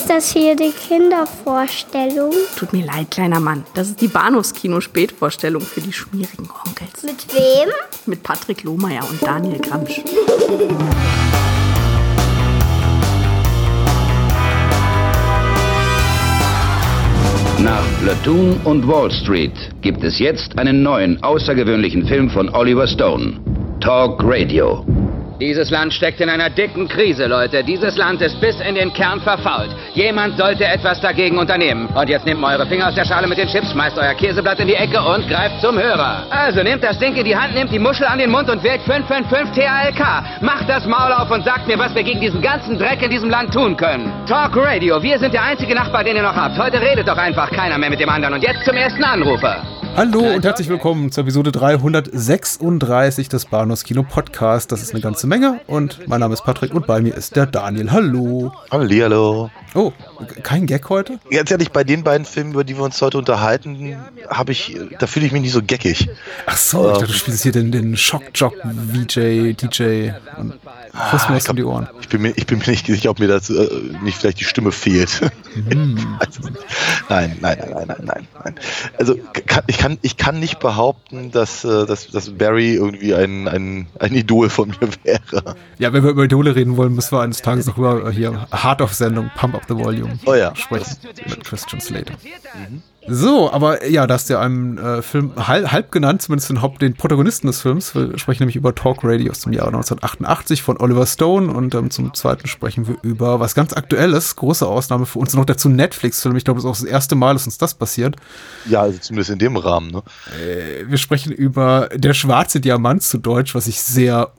Ist das hier die Kindervorstellung? Tut mir leid, kleiner Mann. Das ist die Bahnhofskino-Spätvorstellung für die schmierigen Onkels. Mit wem? Mit Patrick Lohmeier und Daniel Gramsch. Nach Platoon und Wall Street gibt es jetzt einen neuen, außergewöhnlichen Film von Oliver Stone. Talk Radio. Dieses Land steckt in einer dicken Krise, Leute. Dieses Land ist bis in den Kern verfault. Jemand sollte etwas dagegen unternehmen. Und jetzt nehmt mal eure Finger aus der Schale mit den Chips, schmeißt euer Käseblatt in die Ecke und greift zum Hörer. Also nehmt das Ding in die Hand, nehmt die Muschel an den Mund und wählt 555 TALK. Macht das Maul auf und sagt mir, was wir gegen diesen ganzen Dreck in diesem Land tun können. Talk Radio, wir sind der einzige Nachbar, den ihr noch habt. Heute redet doch einfach keiner mehr mit dem anderen. Und jetzt zum ersten Anrufer. Hallo und herzlich willkommen zur Episode 336 des Bahnhofs Kino Podcast. Das ist eine ganze Menge und mein Name ist Patrick und bei mir ist der Daniel. Hallo. Hallihallo. Oh, kein Gag heute? Ganz ehrlich, bei den beiden Filmen, über die wir uns heute unterhalten, habe ich, da fühle ich mich nicht so geckig. Ach so, ich dachte, du spielst hier den, den Schock-Jock VJ, DJ und Mir was um die Ohren. Ich bin mir, ich bin mir nicht sicher, ob mir das äh, nicht vielleicht die Stimme fehlt. Hm. nein, nein, nein, nein, nein, nein, nein. Also kann, ich, kann, ich kann nicht behaupten, dass, äh, dass, dass Barry irgendwie ein, ein, ein Idol von mir wäre. Ja, wenn wir über Idole reden wollen, müssen wir eines Tages noch über hier Hard of Sendung, Pump Up the Volume Oh ja. sprechen mit Christian Slater. So, aber ja, da hast du ja einen äh, Film halb, halb genannt, zumindest den, Haupt, den Protagonisten des Films. Wir sprechen nämlich über Talk Radio aus dem Jahre 1988 von Oliver Stone und ähm, zum zweiten sprechen wir über was ganz Aktuelles, große Ausnahme für uns, noch dazu Netflix-Film. Ich glaube, das ist auch das erste Mal, dass uns das passiert. Ja, also zumindest in dem Rahmen. Ne? Äh, Wir sprechen über Der schwarze Diamant zu Deutsch, was ich sehr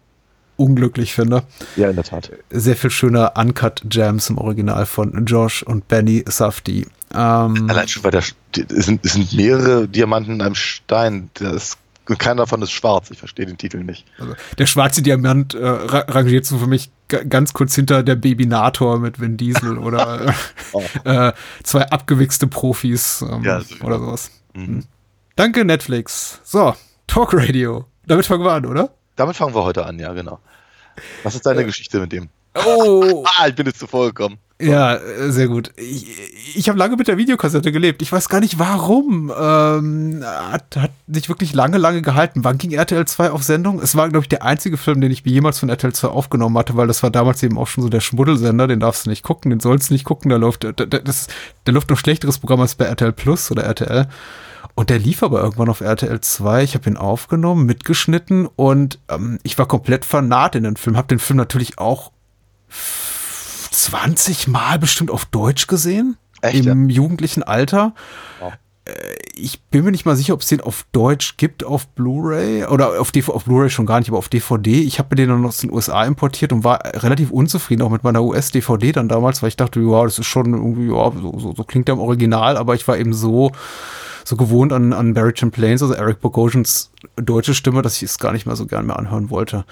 unglücklich finde. Ja, in der Tat. Sehr viel schöner Uncut Jams im Original von Josh und Benny Safdie. Ähm, Allein schon, weil da sind, sind mehrere Diamanten in einem Stein. Das, keiner davon ist schwarz. Ich verstehe den Titel nicht. Also, der schwarze Diamant äh, ra rangiert so für mich ga- ganz kurz hinter der Babynator mit Vin Diesel oder Oh. äh, zwei abgewichste Profis ähm, Ja, so. oder sowas. Mhm. Danke, Netflix. So, Talk Radio. Damit fangen wir an, oder? Damit fangen wir heute an, ja, genau. Was ist deine Geschichte mit dem? Oh, Ah, ich bin jetzt zuvor gekommen. ja, äh, sehr gut. Ich, ich habe lange mit der Videokassette gelebt. Ich weiß gar nicht warum. Ähm, hat, hat sich wirklich lange, lange gehalten. Wann ging RTL 2 auf Sendung? Es war, glaube ich, der einzige Film, den ich jemals von RTL 2 aufgenommen hatte, weil das war damals eben auch schon so der Schmuddelsender. Den darfst du nicht gucken, den sollst du nicht gucken. Da läuft, da- das, da läuft noch schlechteres Programm als bei RTL Plus oder RTL. Und der lief aber irgendwann auf RTL 2. Ich habe ihn aufgenommen, mitgeschnitten und ähm, ich war komplett fanat in den Film. Habe den Film natürlich auch 20 Mal bestimmt auf Deutsch gesehen. Echt, Im jugendlichen Alter. Wow. Äh, Ich bin mir nicht mal sicher, ob es den auf Deutsch gibt, auf Blu-ray oder auf, auf Blu-ray schon gar nicht, aber auf DVD. Ich habe mir den dann aus den USA importiert und war relativ unzufrieden auch mit meiner US-DVD dann damals, weil ich dachte, ja, das ist schon irgendwie, ja, so, so, so klingt der im Original, aber ich war eben so, so gewohnt an, an Barry Champlains, also Eric Bogosians deutsche Stimme, dass ich es gar nicht mehr so gern mehr anhören wollte.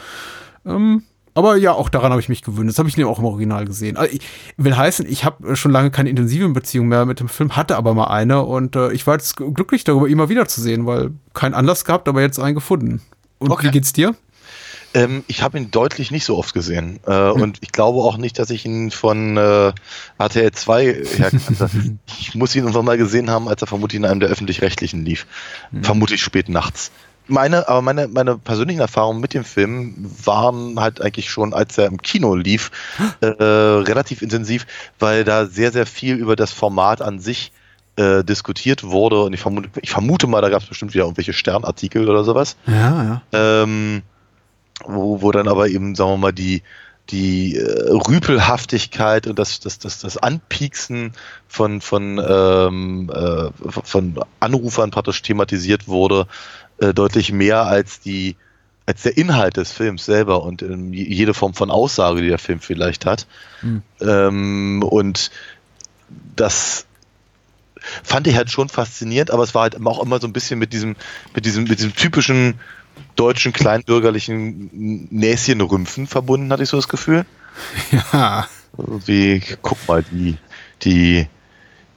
Ähm, aber ja, auch daran habe ich mich gewöhnt. Das habe ich nämlich auch im Original gesehen. Also ich will heißen, ich habe schon lange keine intensive Beziehung mehr mit dem Film, hatte aber mal eine und äh, ich war jetzt glücklich darüber, ihn mal wiederzusehen, weil kein Anlass gehabt, aber jetzt einen gefunden. Und Okay. wie geht's dir? Ähm, ich habe ihn deutlich nicht so oft gesehen. Äh, Und ich glaube auch nicht, dass ich ihn von äh, RTL 2 her kannte. ich muss ihn irgendwann mal gesehen haben, als er vermutlich in einem der öffentlich-rechtlichen lief. Vermutlich spät nachts. Meine, aber meine, meine persönlichen Erfahrungen mit dem Film waren halt eigentlich schon, als er im Kino lief, äh, relativ intensiv, weil da sehr, sehr viel über das Format an sich äh, diskutiert wurde. Und ich vermute, ich vermute mal, da gab es bestimmt wieder irgendwelche Sternartikel oder sowas Ja, ja. ähm, wo, wo dann aber eben, sagen wir mal, die, die äh, Rüpelhaftigkeit und das, das, das, das Anpieksen von, von, ähm, äh, von Anrufern praktisch thematisiert wurde, äh, deutlich mehr als die als der Inhalt des Films selber und ähm, jede Form von Aussage, die der Film vielleicht hat. Mhm. Ähm, und das fand ich halt schon faszinierend, aber es war halt auch immer so ein bisschen mit diesem, mit diesem, mit diesem typischen deutschen kleinbürgerlichen Näschenrümpfen verbunden, hatte ich so das Gefühl. Ja. Wie, guck mal, die, die,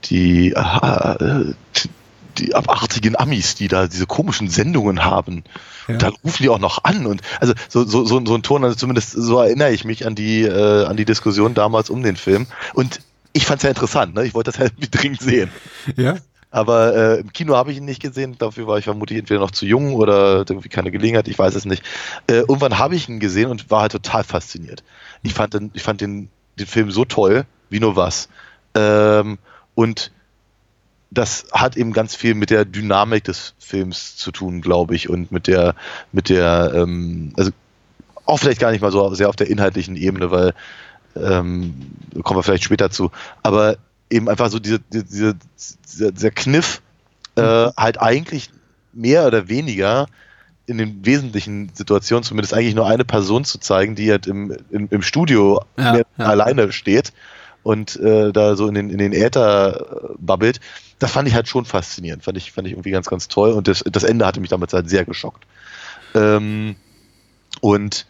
die, äh, die abartigen Amis, die da diese komischen Sendungen haben. Ja. Da rufen die auch noch an und also so, so, so, so ein Ton, also zumindest so erinnere ich mich an die, äh, an die Diskussion damals um den Film. Und ich fand es ja interessant, ne? Ich wollte das ja irgendwie dringend sehen. Ja. Aber äh, im Kino habe ich ihn nicht gesehen. Dafür war ich vermutlich entweder noch zu jung oder irgendwie keine Gelegenheit. Ich weiß es nicht. Äh, irgendwann habe ich ihn gesehen und war halt total fasziniert. Ich fand den, ich fand den, den Film so toll, wie nur was. Ähm, und das hat eben ganz viel mit der Dynamik des Films zu tun, glaube ich, und mit der, mit der, ähm, also auch vielleicht gar nicht mal so sehr auf der inhaltlichen Ebene, weil ähm, kommen wir vielleicht später zu, aber eben einfach so diese, diese, dieser, dieser Kniff, äh, halt eigentlich mehr oder weniger in den wesentlichen Situationen zumindest eigentlich nur eine Person zu zeigen, die halt im, im, im Studio Ja, ja. alleine steht und äh, da so in den, in den Äther äh, babbelt. Das fand ich halt schon faszinierend. Fand ich, fand ich irgendwie ganz, ganz toll. Und das, das Ende hatte mich damals halt sehr geschockt. Ähm, und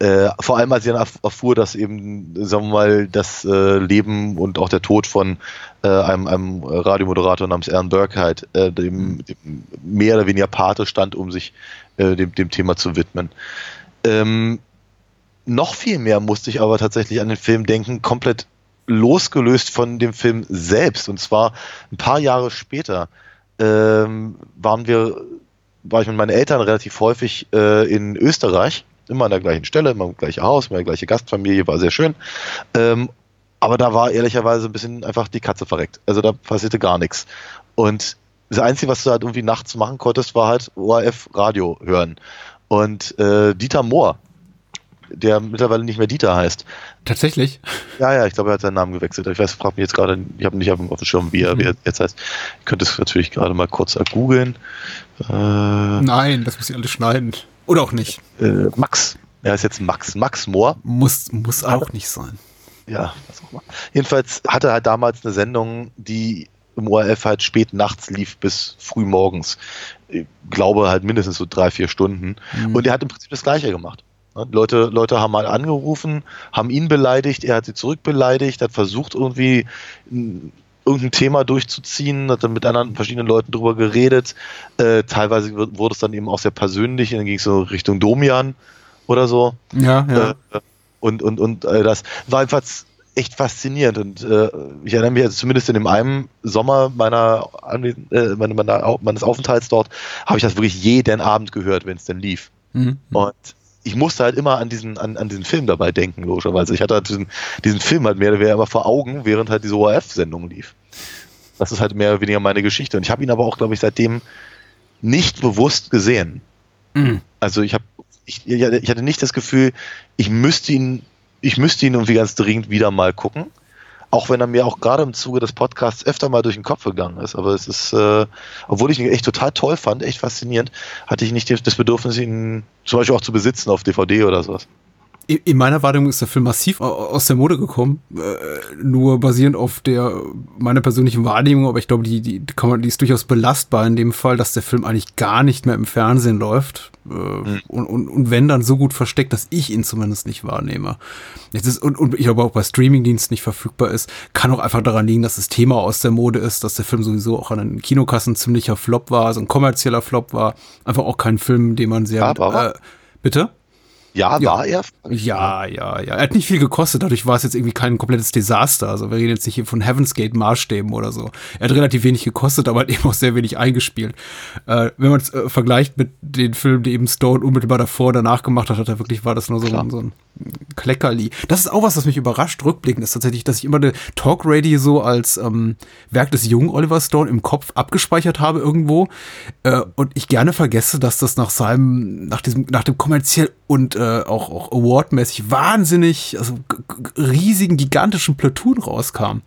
äh, vor allem, als ich dann erf- erfuhr, dass eben, sagen wir mal, das äh, Leben und auch der Tod von äh, einem, einem Radiomoderator namens Aaron Burke halt äh, dem, dem mehr oder weniger Pate stand, um sich äh, dem, dem Thema zu widmen. Ähm, noch viel mehr musste ich aber tatsächlich an den Film denken, komplett losgelöst von dem Film selbst. Und zwar ein paar Jahre später ähm, waren wir, war ich mit meinen Eltern relativ häufig äh, in Österreich, immer an der gleichen Stelle, immer im gleichen Haus, immer die gleiche Gastfamilie, war sehr schön. Ähm, aber da war ehrlicherweise ein bisschen einfach die Katze verreckt. Also da passierte gar nichts. Und das Einzige, was du halt irgendwie nachts machen konntest, war halt ORF-Radio hören. Und äh, Dieter Mohr, der mittlerweile nicht mehr Dieter heißt, Tatsächlich. ja, ja, ich glaube, er hat seinen Namen gewechselt. Ich weiß, frag mich jetzt gerade, ich habe nicht auf dem, auf dem Schirm, wie er, wie er jetzt heißt. Ich könnte es natürlich gerade mal kurz googeln. Äh, Nein, das muss ich alles schneiden. Oder auch nicht. äh, Max. Er ist jetzt Max. Max Mohr. Muss, muss auch nicht sein. Ja, was auch immer. Jedenfalls hatte er halt damals eine Sendung, die im ORF halt spät nachts lief bis früh morgens. Ich glaube halt mindestens so drei, vier Stunden. Und er hat im Prinzip das Gleiche gemacht. Ne, Leute, Leute haben mal angerufen, haben ihn beleidigt, er hat sie zurückbeleidigt, hat versucht irgendwie irgendein Thema durchzuziehen, hat dann mit anderen verschiedenen Leuten drüber geredet. Äh, teilweise wurde es dann eben auch sehr persönlich, dann ging es so Richtung Domian oder so. Ja, ja. Äh, und und, und äh, das war einfach echt faszinierend. Und äh, ich erinnere mich also zumindest in dem einen Sommer meiner, äh, meiner, meiner, meines Aufenthalts dort, habe ich das wirklich jeden Abend gehört, wenn es denn lief. Mhm. Und ich musste halt immer an diesen, an, an diesen Film dabei denken, logischerweise. Ich hatte halt diesen, diesen Film halt mehr oder weniger immer vor Augen, während halt diese ORF-Sendung lief. Das ist halt mehr oder weniger meine Geschichte. Und ich habe ihn aber auch, glaube ich, seitdem nicht bewusst gesehen. Mhm. Also ich habe, ich, ich hatte nicht das Gefühl, ich müsste ihn, ich müsste ihn irgendwie ganz dringend wieder mal gucken. Auch wenn er mir auch gerade im Zuge des Podcasts öfter mal durch den Kopf gegangen ist. Aber es ist, äh, obwohl ich ihn echt total toll fand, echt faszinierend, hatte ich nicht das Bedürfnis, ihn zum Beispiel auch zu besitzen auf DVD oder sowas. In in meiner Wahrnehmung ist der Film massiv au- aus der Mode gekommen, äh, nur basierend auf der meiner persönlichen Wahrnehmung, aber ich glaube, die, die, kann man, die ist durchaus belastbar in dem Fall, dass der Film eigentlich gar nicht mehr im Fernsehen läuft äh, und, und, und wenn dann so gut versteckt, dass ich ihn zumindest nicht wahrnehme. Jetzt ist, und, und ich glaube auch bei Streamingdiensten nicht verfügbar ist, kann auch einfach daran liegen, dass das Thema aus der Mode ist, dass der Film sowieso auch an den Kinokassen ziemlicher Flop war, also ein kommerzieller Flop war, einfach auch kein Film, den man sehr Ja, war er? äh, bitte? Ja, Ja. war er? Ja, ja, ja. Er hat nicht viel gekostet, dadurch war es jetzt irgendwie kein komplettes Desaster. Also wir reden jetzt nicht hier von Heaven's Gate Maßstäben oder so. Er hat relativ wenig gekostet, aber hat eben auch sehr wenig eingespielt. Äh, wenn man es äh, vergleicht mit den Filmen, die eben Stone unmittelbar davor und danach gemacht hat, hat er wirklich, war das nur so, ein, so ein Kleckerli. Das ist auch was, was mich überrascht, rückblickend ist tatsächlich, dass ich immer eine Talk Radio so als ähm, Werk des jungen Oliver Stone im Kopf abgespeichert habe irgendwo. Äh, und ich gerne vergesse, dass das nach seinem, nach diesem, nach dem kommerziell und äh, auch, auch awardmäßig wahnsinnig, also riesigen, gigantischen Platoon rauskam.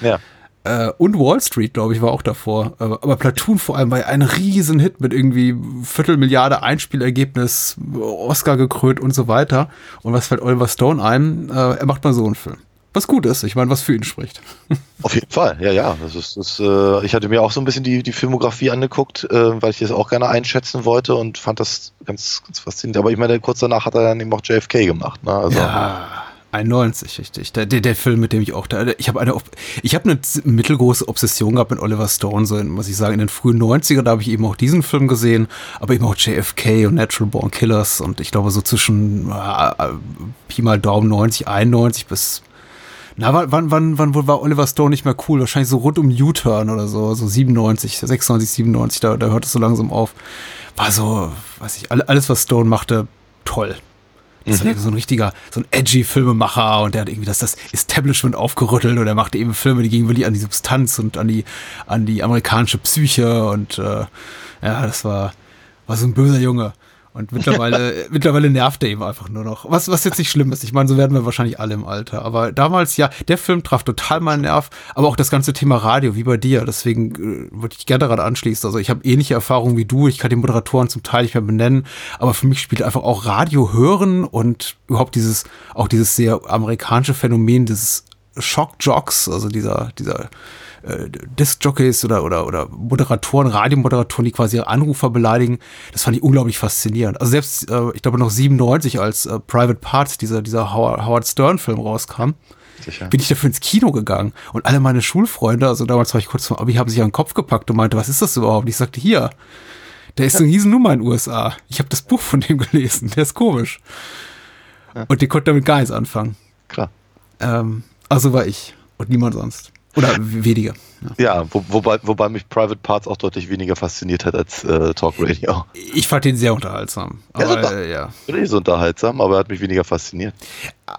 Ja. Äh, und Wall Street, glaube ich, war auch davor. Aber, aber Platoon vor allem war ja ein Riesenhit mit irgendwie Viertelmilliarde Einspielergebnis, Oscar gekrönt und so weiter. Und was fällt Oliver Stone ein? Äh, er macht mal so einen Film. Was gut ist, ich meine, was für ihn spricht. Auf jeden Fall, ja, ja. Das ist, das, äh, ich hatte mir auch so ein bisschen die, die Filmografie angeguckt, äh, weil ich das auch gerne einschätzen wollte und fand das ganz, ganz faszinierend. Aber ich meine, kurz danach hat er dann eben auch JFK gemacht. Ne? Also, Ja, 91, richtig. Der, der, der Film, mit dem ich auch da, ich habe eine, ich habe eine mittelgroße Obsession gehabt mit Oliver Stone, so muss ich sagen, in den frühen 90er, da habe ich eben auch diesen Film gesehen, aber eben auch JFK und Natural Born Killers und ich glaube so zwischen äh, äh, Pi mal Daumen 90, 91 bis Na, wann, wann, wann, wann war Oliver Stone nicht mehr cool? Wahrscheinlich so rund um U-Turn oder so, so 97, 96, 97, da, da hört es so langsam auf. War so, weiß ich, alles, was Stone machte, toll. Das mhm. war so ein richtiger, so ein edgy Filmemacher und der hat irgendwie das, das Establishment aufgerüttelt und er machte eben Filme, die gingen wirklich an die Substanz und an die, an die amerikanische Psyche und äh, ja, das war, war so ein böser Junge. Und mittlerweile, mittlerweile nervt er eben einfach nur noch. Was, was jetzt nicht schlimm ist. Ich meine, so werden wir wahrscheinlich alle im Alter. Aber damals, ja, der Film traf total meinen Nerv, aber auch das ganze Thema Radio, wie bei dir. Deswegen äh, würde ich gerne daran anschließen. Also ich habe ähnliche Erfahrungen wie du. Ich kann die Moderatoren zum Teil nicht mehr benennen, aber für mich spielt einfach auch Radio hören und überhaupt dieses, auch dieses sehr amerikanische Phänomen des Shock-Jocks, also dieser, dieser äh, Disc-Jockeys oder, oder, oder Moderatoren, Radiomoderatoren, die quasi ihre Anrufer beleidigen. Das fand ich unglaublich faszinierend. Also selbst, äh, ich glaube noch 97, als äh, Private Parts, dieser, dieser Howard Stern-Film rauskam, Sicher. bin ich dafür ins Kino gegangen. Und alle meine Schulfreunde, also damals war ich kurz vor Abi, haben sich an den Kopf gepackt und meinte, was ist das überhaupt? Und ich sagte, hier, der ist eine Riesennummer in den USA. Ich habe das Buch von dem gelesen, der ist komisch. Ja. Und die konnte damit gar nichts anfangen. Klar. Ähm, also war ich und niemand sonst. Oder weniger. Ja, ja wo, wobei, wobei mich Private Parts auch deutlich weniger fasziniert hat als äh, Talk Radio. Ich fand ihn sehr unterhaltsam. Aber, ja, äh, ja. Nicht so unterhaltsam, aber er hat mich weniger fasziniert.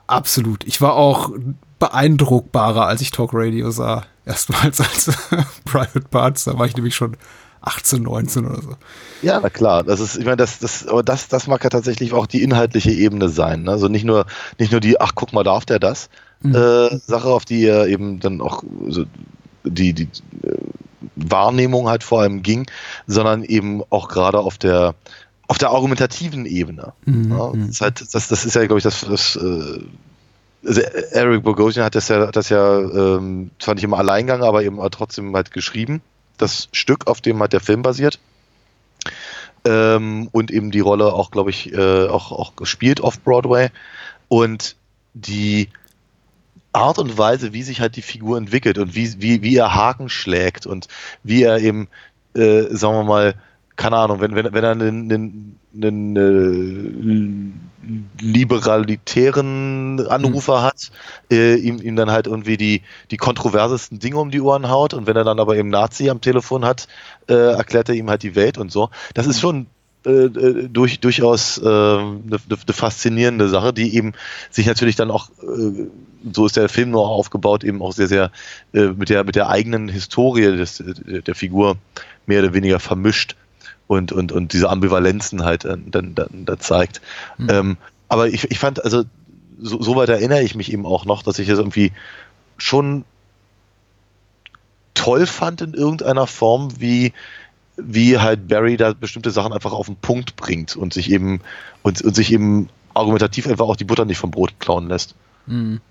Absolut. Ich war auch beeindruckbarer, als ich Talk Radio sah. Erstmals als Private Parts. Da war ich nämlich schon 18, 19 oder so. Ja, na klar. Das ist, ich meine, das, das, aber das, das mag ja tatsächlich auch die inhaltliche Ebene sein. Ne? Also nicht nur, nicht nur die, ach guck mal, darf der das? Mhm. Äh, Sache, auf die er eben dann auch so die, die äh, Wahrnehmung halt vor allem ging, sondern eben auch gerade auf der auf der argumentativen Ebene. Mhm. Ja, das, ist halt, das, das ist ja, glaube ich, das, das äh, also Eric Bogosian hat das ja, das ja ähm, zwar nicht im Alleingang, aber eben trotzdem halt geschrieben das Stück, auf dem halt der Film basiert. Ähm, und eben die Rolle auch, glaube ich, äh, auch, auch gespielt auf Broadway. Und die Art und Weise, wie sich halt die Figur entwickelt und wie, wie, wie er Haken schlägt und wie er eben, äh, sagen wir mal, keine Ahnung, wenn, wenn, wenn er einen, einen, einen äh, liberalitären Anrufer mhm. hat, äh, ihm, ihm dann halt irgendwie die, die kontroversesten Dinge um die Ohren haut und wenn er dann aber eben Nazi am Telefon hat, äh, erklärt er ihm halt die Welt und so. Das ist schon äh, äh durch, durchaus äh, eine, eine faszinierende Sache, die eben sich natürlich dann auch, äh, so ist der Film nur aufgebaut, eben auch sehr, sehr äh, mit, der, mit der eigenen Historie des, der Figur mehr oder weniger vermischt und, und, und diese Ambivalenzen halt dann, dann, dann zeigt. Mhm. Ähm, aber ich, ich fand, also so, so weit erinnere ich mich eben auch noch, dass ich es irgendwie schon toll fand in irgendeiner Form, wie, wie halt Barry da bestimmte Sachen einfach auf den Punkt bringt und sich eben und, und sich eben argumentativ einfach auch die Butter nicht vom Brot klauen lässt. Mhm.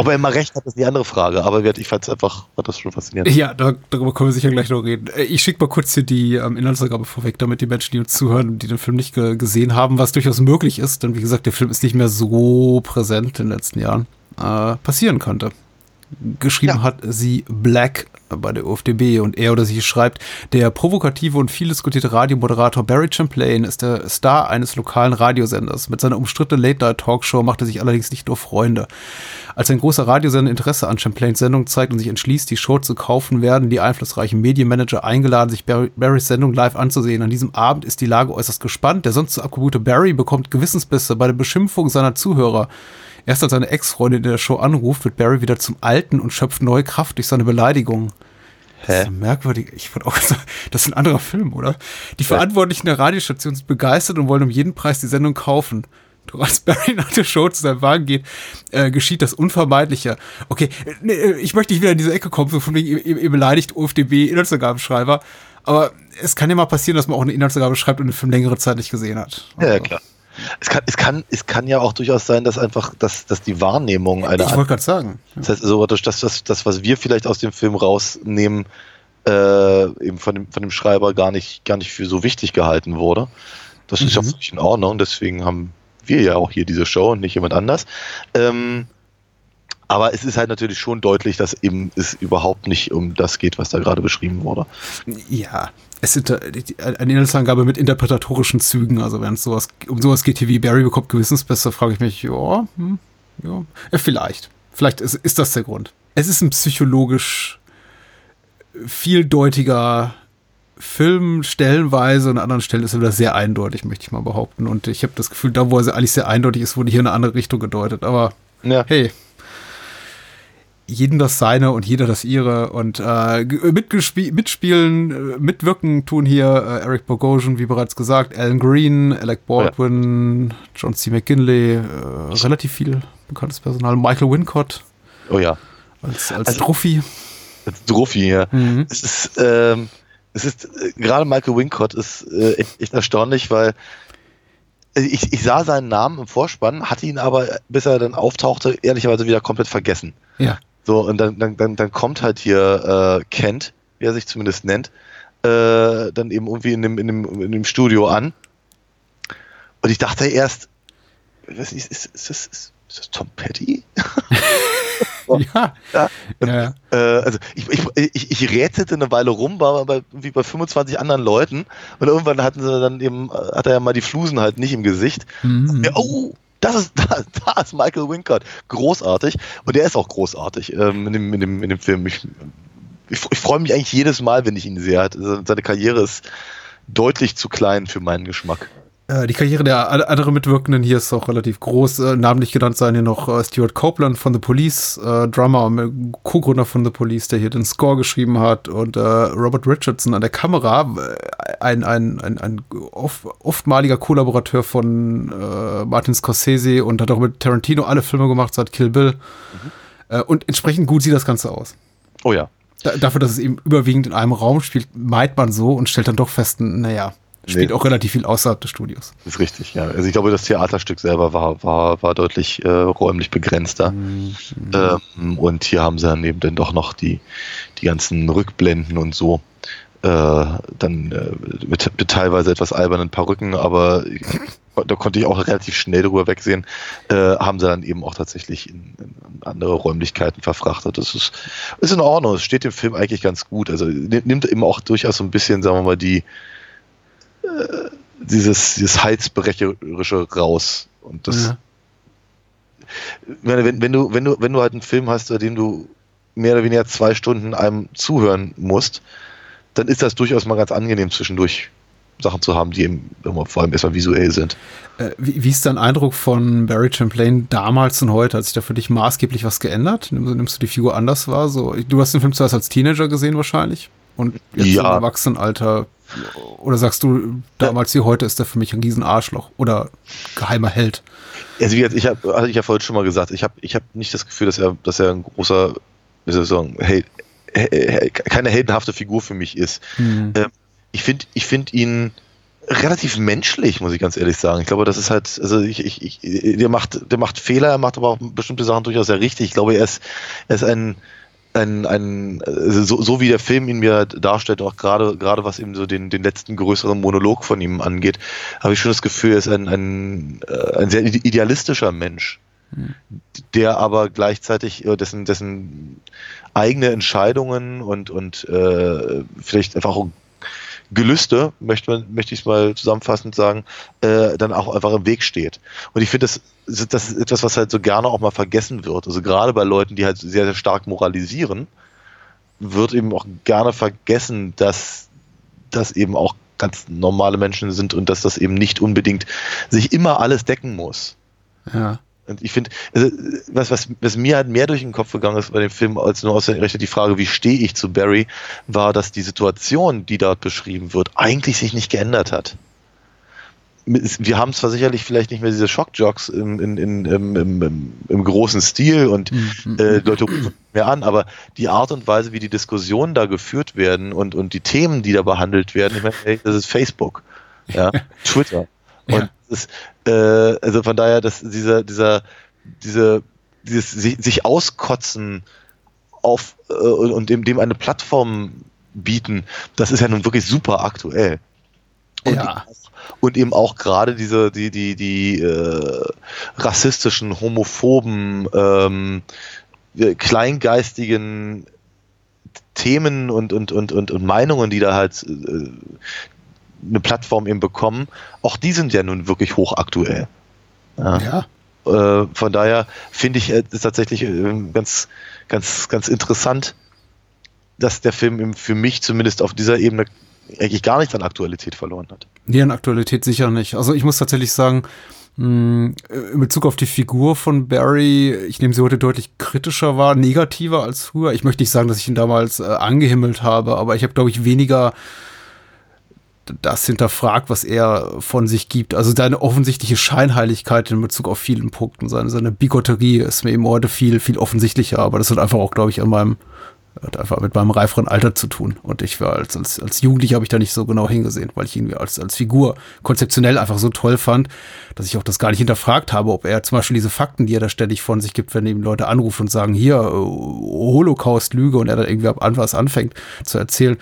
Ob er immer recht hat, ist die andere Frage, aber ich fand es einfach, war das schon faszinierend. Ja, da, darüber können wir sicher gleich noch reden. Äh, ich schicke mal kurz hier die ähm, Inhaltsangabe vorweg, damit die Menschen, die uns zuhören, die den Film nicht ge gesehen haben, was durchaus möglich ist, denn wie gesagt, der Film ist nicht mehr so präsent in den letzten Jahren, äh, passieren könnte. Geschrieben ja. hat sie Black bei der UFDB und er oder sie schreibt, der provokative und viel diskutierte Radiomoderator Barry Champlain ist der Star eines lokalen Radiosenders. Mit seiner umstrittenen Late-Night-Talkshow macht er sich allerdings nicht nur Freunde. Als ein großer Radiosender Interesse an Champlains Sendung zeigt und sich entschließt, die Show zu kaufen, werden die einflussreichen Medienmanager eingeladen, sich Barry, Barrys Sendung live anzusehen. An diesem Abend ist die Lage äußerst gespannt. Der sonst so abgebute Barry bekommt Gewissensbisse bei der Beschimpfung seiner Zuhörer. Erst als seine Ex-Freundin in der Show anruft, wird Barry wieder zum Alten und schöpft neue Kraft durch seine Beleidigungen. Hä? Das merkwürdig. Ich wollte auch sagen, das ist ein anderer Film, oder? Die Verantwortlichen der Radiostation sind begeistert und wollen um jeden Preis die Sendung kaufen. Doch als Barry nach der Show zu seinem Wagen geht, äh, geschieht das Unvermeidliche. Okay, nee, ich möchte nicht wieder in diese Ecke kommen, so von wegen, ihr, ihr beleidigt OFDB Inhaltsangabenschreiber. Aber es kann ja mal passieren, dass man auch eine Inhaltsangabe schreibt und den Film längere Zeit nicht gesehen hat. Also. Ja, klar. Es kann, es, kann, es kann ja auch durchaus sein, dass einfach, dass, dass die Wahrnehmung einer. Ich wollte gerade sagen. Das heißt, also, das, das, das, was wir vielleicht aus dem Film rausnehmen, äh, eben von dem, von dem Schreiber gar nicht, gar nicht für so wichtig gehalten wurde. Das mhm. ist ja völlig in Ordnung, deswegen haben wir ja auch hier diese Show und nicht jemand anders. Ähm, aber es ist halt natürlich schon deutlich, dass eben es überhaupt nicht um das geht, was da gerade beschrieben wurde. Ja, es ist eine Inhaltsangabe mit interpretatorischen Zügen. Also wenn es sowas, um sowas geht hier wie Barry bekommt Gewissensbisse, frage ich mich, ja, hm, ja, vielleicht. Vielleicht ist, ist das der Grund. Es ist ein psychologisch vieldeutiger Film stellenweise und an anderen Stellen ist er wieder sehr eindeutig, möchte ich mal behaupten. Und ich habe das Gefühl, da wo er eigentlich sehr eindeutig ist, wurde hier in eine andere Richtung gedeutet. Aber Ja. hey, jeden das seine und jeder das ihre. Und äh, mitgespie- mitspielen, äh, mitwirken tun hier äh, Eric Bogosian, wie bereits gesagt, Alan Green, Alec Baldwin, John C. McGinley, äh, relativ viel bekanntes Personal. Michael Wincott Oh ja. als, als Also- Trophy. Als Trophy hier. Mhm. Es ist, ähm, es ist, äh, gerade Michael Wincott ist äh, echt, echt erstaunlich, weil äh, ich, ich sah seinen Namen im Vorspann, hatte ihn aber, bis er dann auftauchte, ehrlicherweise wieder komplett vergessen. Ja. So, und dann, dann, dann, dann kommt halt hier äh, Kent, wie er sich zumindest nennt, äh, dann eben irgendwie in dem, in, dem, in dem Studio an. Und ich dachte erst, ich weiß nicht, ist, ist, das, ist, ist das Tom Petty? Ja. Ja. ja. Äh, also ich, ich, ich, ich rätselte eine Weile rum, war bei, wie bei 25 anderen Leuten und irgendwann hatten sie dann eben, äh, hat er ja mal die Flusen halt nicht im Gesicht. Mhm. Ja, oh, das ist, da, da ist Michael Wincott. Großartig. Und der ist auch großartig ähm, in, dem, in, dem, in dem Film. Ich, ich, ich freue mich eigentlich jedes Mal, wenn ich ihn sehe. Hat- Seine Karriere ist deutlich zu klein für meinen Geschmack. Äh, Die Karriere der anderen Mitwirkenden hier ist auch relativ groß. Äh, namentlich genannt seien hier noch äh, Stuart Copeland von The Police, Drummer und Co-Gründer von The Police, der hier den Score geschrieben hat, und Robert Richardson an der Kamera, ein, ein, ein, ein oft, oftmaliger Kollaborateur von Martin Scorsese und hat auch mit Tarantino alle Filme gemacht seit Kill Bill. Äh, und entsprechend gut sieht das Ganze aus. Oh ja. Da, dafür, dass es eben überwiegend in einem Raum spielt, meint man so und stellt dann doch fest, naja, spielt Nee. auch relativ viel außerhalb des Studios. Das ist richtig, ja. Also ich glaube, das Theaterstück selber war, war, war deutlich äh, räumlich begrenzter. Ähm, und hier haben sie dann eben dann doch noch die, die ganzen Rückblenden und so. Äh, dann äh, mit, mit teilweise etwas albernen Perücken, aber ich, da konnte ich auch relativ schnell drüber wegsehen, äh, haben sie dann eben auch tatsächlich in, in andere Räumlichkeiten verfrachtet. Das ist, ist in Ordnung, es steht dem Film eigentlich ganz gut. Also ni- nimmt eben auch durchaus so ein bisschen, sagen wir mal, die dieses, dieses Heizbrecherische raus. Und das, Ja. meine, wenn, wenn du, wenn du, wenn du halt einen Film hast, bei dem du mehr oder weniger zwei Stunden einem zuhören musst, dann ist das durchaus mal ganz angenehm zwischendurch Sachen zu haben, die eben vor allem erstmal visuell sind. Äh, wie, wie ist dein Eindruck von Barry Champlain damals und heute? Hat sich da für dich maßgeblich was geändert? Nimmst, nimmst du die Figur anders wahr? So, du hast den Film zuerst als Teenager gesehen wahrscheinlich und jetzt Ja. im Erwachsenenalter. Oder sagst du, damals wie heute ist er für mich ein Riesenarschloch oder geheimer Held? Also wie gesagt, ich habe, hatte ich ja vorhin schon mal gesagt, ich habe, ich habe nicht das Gefühl, dass er, dass er ein großer, wie soll ich sagen, Held, he- he- keine heldenhafte Figur für mich ist. Hm. Ich finde ich find ihn relativ menschlich, muss ich ganz ehrlich sagen. Ich glaube, das ist halt, also ich, ich, ich, der macht, der macht Fehler, er macht aber auch bestimmte Sachen durchaus sehr richtig. Ich glaube, er ist, er ist ein, ein, ein also so, so wie der Film ihn mir darstellt, auch gerade, gerade was eben so den, den letzten größeren Monolog von ihm angeht, habe ich schon das Gefühl, er ist ein, ein, äh, ein sehr ide- idealistischer Mensch, der aber gleichzeitig, äh, dessen, dessen eigene Entscheidungen und, und äh, vielleicht einfach auch Gelüste, möchte, man, möchte ich es mal zusammenfassend sagen, äh, dann auch einfach im Weg steht. Und ich finde, das, das ist etwas, was halt so gerne auch mal vergessen wird. Also gerade bei Leuten, die halt sehr, sehr stark moralisieren, wird eben auch gerne vergessen, dass das eben auch ganz normale Menschen sind und dass das eben nicht unbedingt sich immer alles decken muss. Ja. Und ich finde, also, was, was, was mir halt mehr durch den Kopf gegangen ist bei dem Film, als nur ausgerechnet die Frage, wie stehe ich zu Barry, war, dass die Situation, die dort beschrieben wird, eigentlich sich nicht geändert hat. Wir haben zwar sicherlich vielleicht nicht mehr diese Schockjocks im, in, in, im, im, im, großen Stil und äh, Leute rufen mehr an, aber die Art und Weise, wie die Diskussionen da geführt werden und, und die Themen, die da behandelt werden, ich meine, das ist Facebook, ja, Twitter. Und Ja. Ist, äh, also von daher, dass dieser, dieser, diese, dieses sich, sich auskotzen auf äh, und, und dem, dem eine Plattform bieten, das ist ja nun wirklich super aktuell. Und, Ja. eben auch, und eben auch gerade diese, die, die, die äh, rassistischen, homophoben, ähm, äh, kleingeistigen Themen und, und, und, und, und Meinungen, die da halt äh, eine Plattform eben bekommen, auch die sind ja nun wirklich hochaktuell. Ja. Ja. Äh, von daher finde ich es ist tatsächlich äh, ganz, ganz, ganz interessant, dass der Film für mich zumindest auf dieser Ebene eigentlich gar nicht an Aktualität verloren hat. Nee, an Aktualität sicher nicht. Also ich muss tatsächlich sagen, mh, in Bezug auf die Figur von Barry, ich nehme sie heute deutlich kritischer wahr, negativer als früher. Ich möchte nicht sagen, dass ich ihn damals äh, angehimmelt habe, aber ich habe, glaube ich, weniger das hinterfragt, was er von sich gibt. Also seine offensichtliche Scheinheiligkeit in Bezug auf vielen Punkten, seine, seine Bigotterie ist mir eben heute viel, viel offensichtlicher, aber das wird einfach auch, glaube ich, an meinem hat einfach mit meinem reiferen Alter zu tun. Und ich war als, als, als Jugendlicher habe ich da nicht so genau hingesehen, weil ich ihn als, als Figur konzeptionell einfach so toll fand, dass ich auch das gar nicht hinterfragt habe, ob er zum Beispiel diese Fakten, die er da ständig von sich gibt, wenn eben Leute anrufen und sagen, hier, äh, Holocaust-Lüge und er dann irgendwie ab an was anfängt zu erzählen,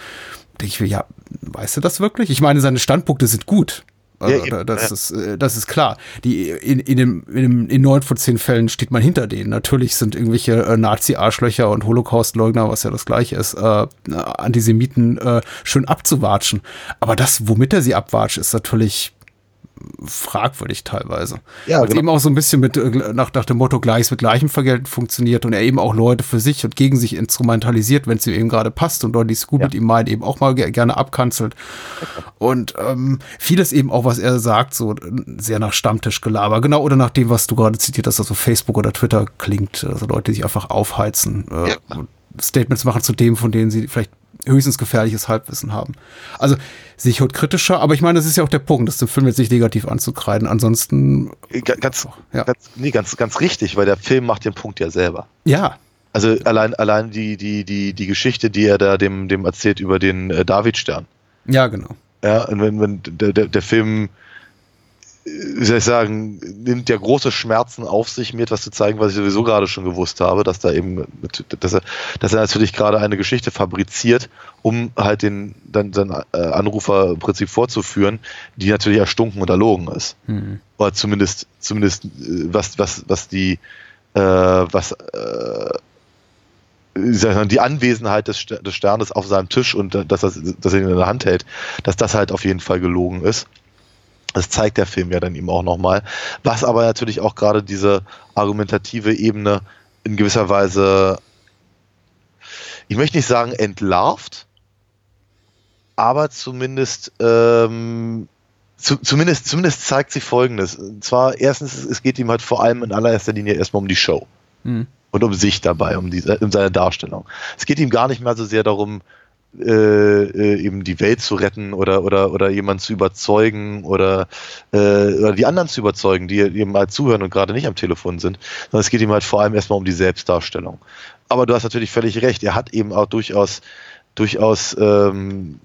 denke ich mir, ja, weißt du das wirklich? Ich meine, seine Standpunkte sind gut. Also, ja, das, Ist, äh, das ist klar. Die, in, in, dem, in, dem, in neun von zehn Fällen steht man hinter denen. Natürlich sind irgendwelche äh, Nazi-Arschlöcher und Holocaust-Leugner, was ja das gleiche ist, äh, Antisemiten äh, schön abzuwatschen. Aber das, womit er sie abwatscht, ist natürlich fragwürdig teilweise. Ja, Weil genau. eben auch so ein bisschen mit äh, nach, nach dem Motto Gleiches mit Gleichem vergelten funktioniert und er eben auch Leute für sich und gegen sich instrumentalisiert, wenn es ihm eben gerade passt und Leute, die es gut ja. mit ihm meinen, eben auch mal gerne abkanzelt. Und ähm, vieles eben auch, was er sagt, so sehr nach Stammtischgelaber, genau, oder nach dem, was du gerade zitiert hast, also Facebook oder Twitter klingt, also Leute, die sich einfach aufheizen. Äh, ja. Statements machen zu dem, von denen sie vielleicht höchstens gefährliches Halbwissen haben. Also sehe ich heute kritischer, aber ich meine, das ist ja auch der Punkt, das dem Film jetzt nicht negativ anzukreiden. Ansonsten. Ganz, ja. ganz, nee, ganz, ganz richtig, weil der Film macht den Punkt ja selber. Ja. Also allein, allein die, die, die, die Geschichte, die er da dem, dem erzählt über den äh, Davidstern. Ja, genau. Ja, und wenn, wenn der, der, der Film wie soll ich sagen, nimmt der große Schmerzen auf sich, mir etwas zu zeigen, was ich sowieso gerade schon gewusst habe, dass da eben, dass er, dass er natürlich gerade eine Geschichte fabriziert, um halt den dann, dann äh, Anrufer im Prinzip vorzuführen, die natürlich erstunken und erlogen ist. Mhm. Oder zumindest, zumindest äh, was, was, was die, äh, was äh, die Anwesenheit des, des Sternes auf seinem Tisch und äh, dass, er, dass er ihn in der Hand hält, dass das halt auf jeden Fall gelogen ist. Das zeigt der Film ja dann eben auch nochmal. Was aber natürlich auch gerade diese argumentative Ebene in gewisser Weise, ich möchte nicht sagen entlarvt, aber zumindest, ähm, zu, zumindest, zumindest zeigt sie Folgendes. Und zwar, erstens, es geht ihm halt vor allem in allererster Linie erstmal um die Show. Mhm. Und um sich dabei, um, die, um seine Darstellung. Es geht ihm gar nicht mehr so sehr darum, äh, äh, eben die Welt zu retten oder oder oder jemanden zu überzeugen oder, äh, oder die anderen zu überzeugen, die eben halt zuhören und gerade nicht am Telefon sind, sondern es geht ihm halt vor allem erstmal um die Selbstdarstellung. Aber du hast natürlich völlig recht, er hat eben auch durchaus durchaus ähm,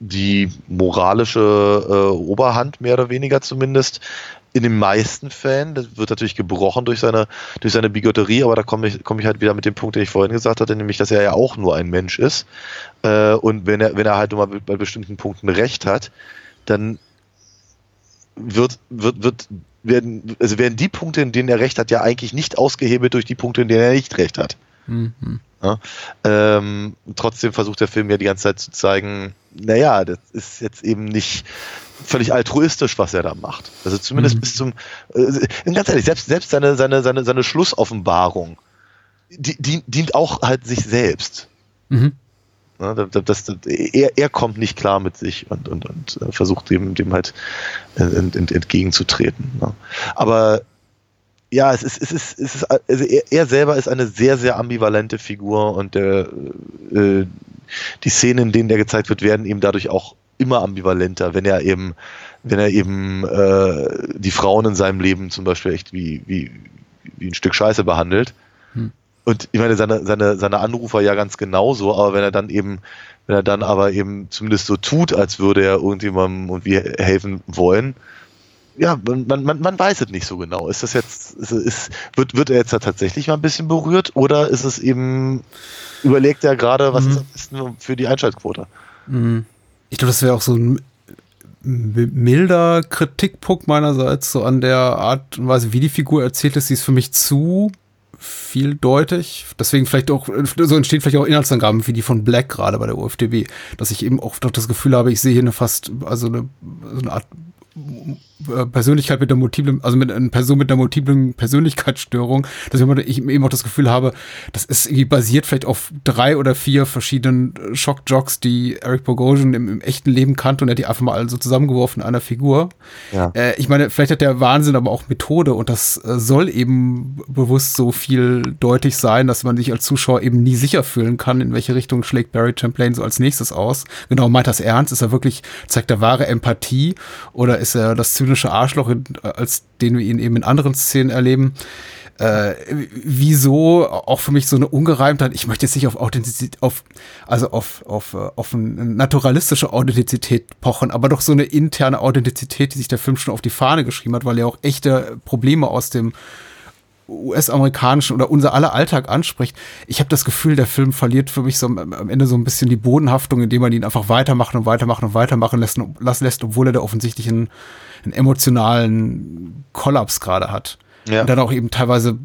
die moralische äh, Oberhand, mehr oder weniger zumindest, in den meisten Fällen, das wird natürlich gebrochen durch seine, durch seine Bigotterie, aber da komme ich, komme ich halt wieder mit dem Punkt, den ich vorhin gesagt hatte, nämlich, dass er ja auch nur ein Mensch ist. Äh, und wenn er, wenn er halt nur mal bei bestimmten Punkten Recht hat, dann wird, wird, wird, werden, also werden die Punkte, in denen er Recht hat, ja eigentlich nicht ausgehebelt durch die Punkte, in denen er nicht Recht hat. Mhm. Ja, ähm, trotzdem versucht der Film ja die ganze Zeit zu zeigen, naja, das ist jetzt eben nicht völlig altruistisch, was er da macht. Also zumindest mhm. bis zum, äh, ganz ehrlich, selbst, selbst seine, seine, seine, seine Schlussoffenbarung, die, die, dient auch halt sich selbst. Mhm. Ja, das, das, er, er kommt nicht klar mit sich und, und, und äh, versucht dem, dem halt ent, ent, entgegenzutreten. Ne? Aber ja, es ist, es ist, es ist, also er, er, selber ist eine sehr, sehr ambivalente Figur und der, äh, die Szenen, in denen der gezeigt wird, werden eben dadurch auch immer ambivalenter, wenn er eben, wenn er eben äh, die Frauen in seinem Leben zum Beispiel echt wie, wie, wie ein Stück Scheiße behandelt. Hm. Und ich meine, seine, seine, seine Anrufer ja ganz genauso, aber wenn er dann eben, wenn er dann aber eben zumindest so tut, als würde er irgendjemandem irgendwie helfen wollen, ja, man, man, man weiß es nicht so genau. Ist das jetzt, ist, ist, wird, wird er jetzt da tatsächlich mal ein bisschen berührt oder ist es eben, überlegt er gerade, was mhm. ist denn für die Einschaltquote? Mhm. Ich glaube, das wäre auch so ein milder Kritikpunkt meinerseits, so an der Art und Weise, wie die Figur erzählt ist. Sie ist für mich zu vieldeutig. Deswegen vielleicht auch, so entstehen vielleicht auch Inhaltsangaben wie die von Black gerade bei der UFDB, dass ich eben auch doch das Gefühl habe, ich sehe hier eine fast, also eine, so eine Art Persönlichkeit mit der multiplen, also mit einer Person mit einer multiplen Persönlichkeitsstörung, dass ich eben auch das Gefühl habe, das ist irgendwie basiert vielleicht auf drei oder vier verschiedenen Schockjocks, die Eric Bogosian im, im, echten Leben kannte und er hat die einfach mal alle so zusammengeworfen in einer Figur. Ja. Äh, ich meine, vielleicht hat der Wahnsinn aber auch Methode und das äh, soll eben bewusst so viel deutlich sein, dass man sich als Zuschauer eben nie sicher fühlen kann, in welche Richtung schlägt Barry Champlain so als nächstes aus. Genau, meint das ernst? Ist er wirklich, zeigt er wahre Empathie oder ist er das zynische zynische Arschloch, als den wir ihn eben in anderen Szenen erleben. Äh, wieso auch für mich so eine Ungereimtheit. Ich möchte jetzt nicht auf Authentizität, auf, also auf, auf, äh, auf eine naturalistische Authentizität pochen, aber doch so eine interne Authentizität, die sich der Film schon auf die Fahne geschrieben hat, weil er auch echte Probleme aus dem US-amerikanischen oder unser aller Alltag anspricht. Ich habe das Gefühl, der Film verliert für mich so am Ende so ein bisschen die Bodenhaftung, indem man ihn einfach weitermachen und weitermachen und weitermachen lässt, lässt obwohl er da offensichtlich einen, einen emotionalen Kollaps gerade hat. Ja. Und dann auch eben teilweise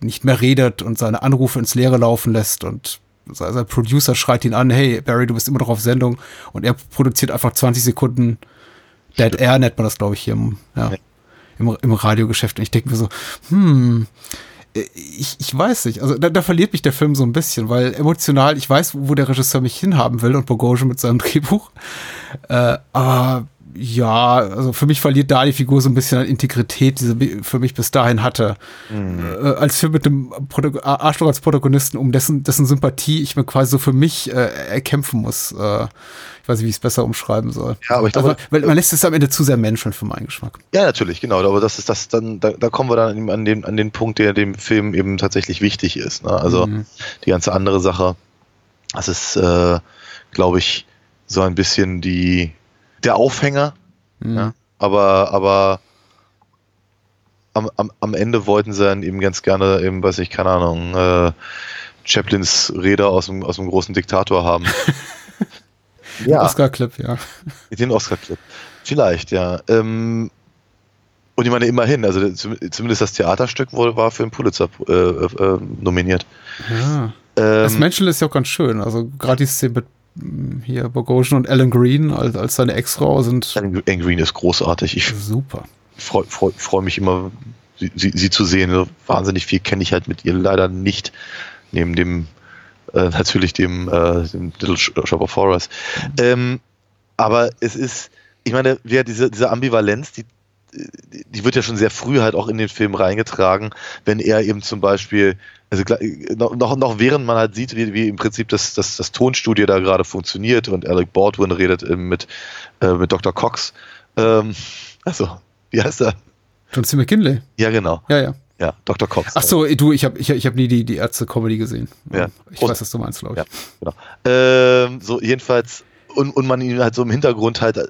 nicht mehr redet und seine Anrufe ins Leere laufen lässt und sein Producer schreit ihn an, hey Barry, du bist immer noch auf Sendung und er produziert einfach 20 Sekunden Dead Air, nennt man das, glaube ich, hier im, ja, im, im Radiogeschäft. Und ich denke mir so, hm, ich, ich weiß nicht. Also da, da verliert mich der Film so ein bisschen, weil emotional, ich weiß, wo der Regisseur mich hinhaben will und Bogosian mit seinem Drehbuch. Äh, aber ja, also für mich verliert da die Figur so ein bisschen an Integrität, die sie für mich bis dahin hatte. Mhm. Äh, als Film mit dem Proto Arschloch als Protagonisten, um dessen, dessen Sympathie ich mir quasi so für mich äh, erkämpfen muss. Äh, ich weiß nicht, wie ich es besser umschreiben soll. Ja, aber ich glaube, also, weil man lässt es am Ende zu sehr Menschen für meinen Geschmack. Ja, natürlich, genau. Aber das ist das dann, da, da kommen wir dann an den, an den Punkt, der dem Film eben tatsächlich wichtig ist. Ne? Also mhm. die ganze andere Sache, das ist, äh, glaube ich, so ein bisschen die der Aufhänger. Mhm. Ja, aber, aber am, am, am Ende wollten sie dann eben ganz gerne eben, weiß ich, keine Ahnung, äh, Chaplins Räder aus dem, aus dem großen Diktator haben. ja. Oscar-Clip, ja. Den Oscar-Clip. Vielleicht, ja. Ähm, und ich meine, immerhin, also zumindest das Theaterstück wohl war für den Pulitzer äh, äh, nominiert. Ja. Ähm, das Menschen ist ja auch ganz schön. Also gerade die Szene mit hier Bogosian und Alan Green als, als seine Ex-Frau sind. Alan Green ist großartig. Ich super. freue freu, freu mich immer, sie, sie, sie zu sehen. Wahnsinnig viel kenne ich halt mit ihr leider nicht. Neben dem, äh, natürlich dem, äh, dem Little Shop of Horrors. Ähm, aber es ist, ich meine, wer diese, diese Ambivalenz, die die wird ja schon sehr früh halt auch in den Film reingetragen, wenn er eben zum Beispiel, also noch, noch während man halt sieht, wie, wie im Prinzip das, das, das Tonstudio da gerade funktioniert und Alec Baldwin redet mit, äh, mit Dr. Cox. Ähm, also, wie heißt er? John C. McKinley. Ja, genau. Ja, ja. Ja, Dr. Cox. Ach so, du, ich habe ich, ich hab nie die, die Ärzte-Comedy gesehen. Ja. Ich Groß weiß, was du meinst, glaube ich. Ja, genau. Ähm, so, jedenfalls, und, und man ihn halt so im Hintergrund halt äh,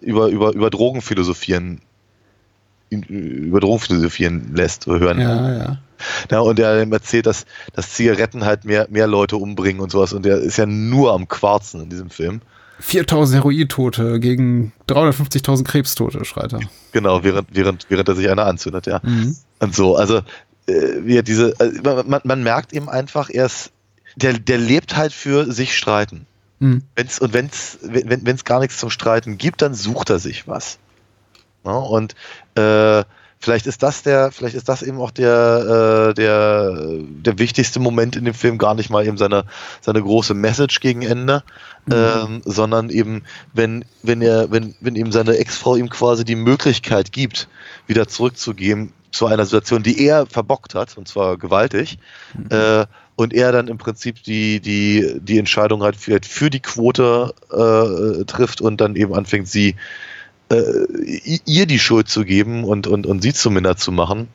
über, über, über Drogen philosophieren über Drogen philosophieren lässt oder hören. Ja, ja. Ja, und er erzählt, dass, dass Zigaretten halt mehr, mehr Leute umbringen und sowas. Und der ist ja nur am Quarzen in diesem Film. 4000 Herointote gegen 350.000 Krebstote, schreit er. Genau, während, während, während er sich einer anzündet, ja. Mhm. Und so, also, äh, wie diese, also, man, man merkt eben einfach, er ist, der, der lebt halt für sich streiten. Mhm. Wenn's, und wenn es wenn, wenn's gar nichts zum Streiten gibt, dann sucht er sich was. Ja, und äh, vielleicht ist das der, vielleicht ist das eben auch der, äh, der, der wichtigste Moment in dem Film, gar nicht mal eben seine, seine große Message gegen Ende, mhm. ähm, sondern eben, wenn, wenn er, wenn, wenn ihm seine Ex-Frau ihm quasi die Möglichkeit gibt, wieder zurückzugehen zu einer Situation, die er verbockt hat, und zwar gewaltig, mhm. äh, und er dann im Prinzip die, die, die Entscheidung halt für, für die Quote äh, trifft und dann eben anfängt, sie äh, ihr die Schuld zu geben und, und, und sie zum Minder zu machen,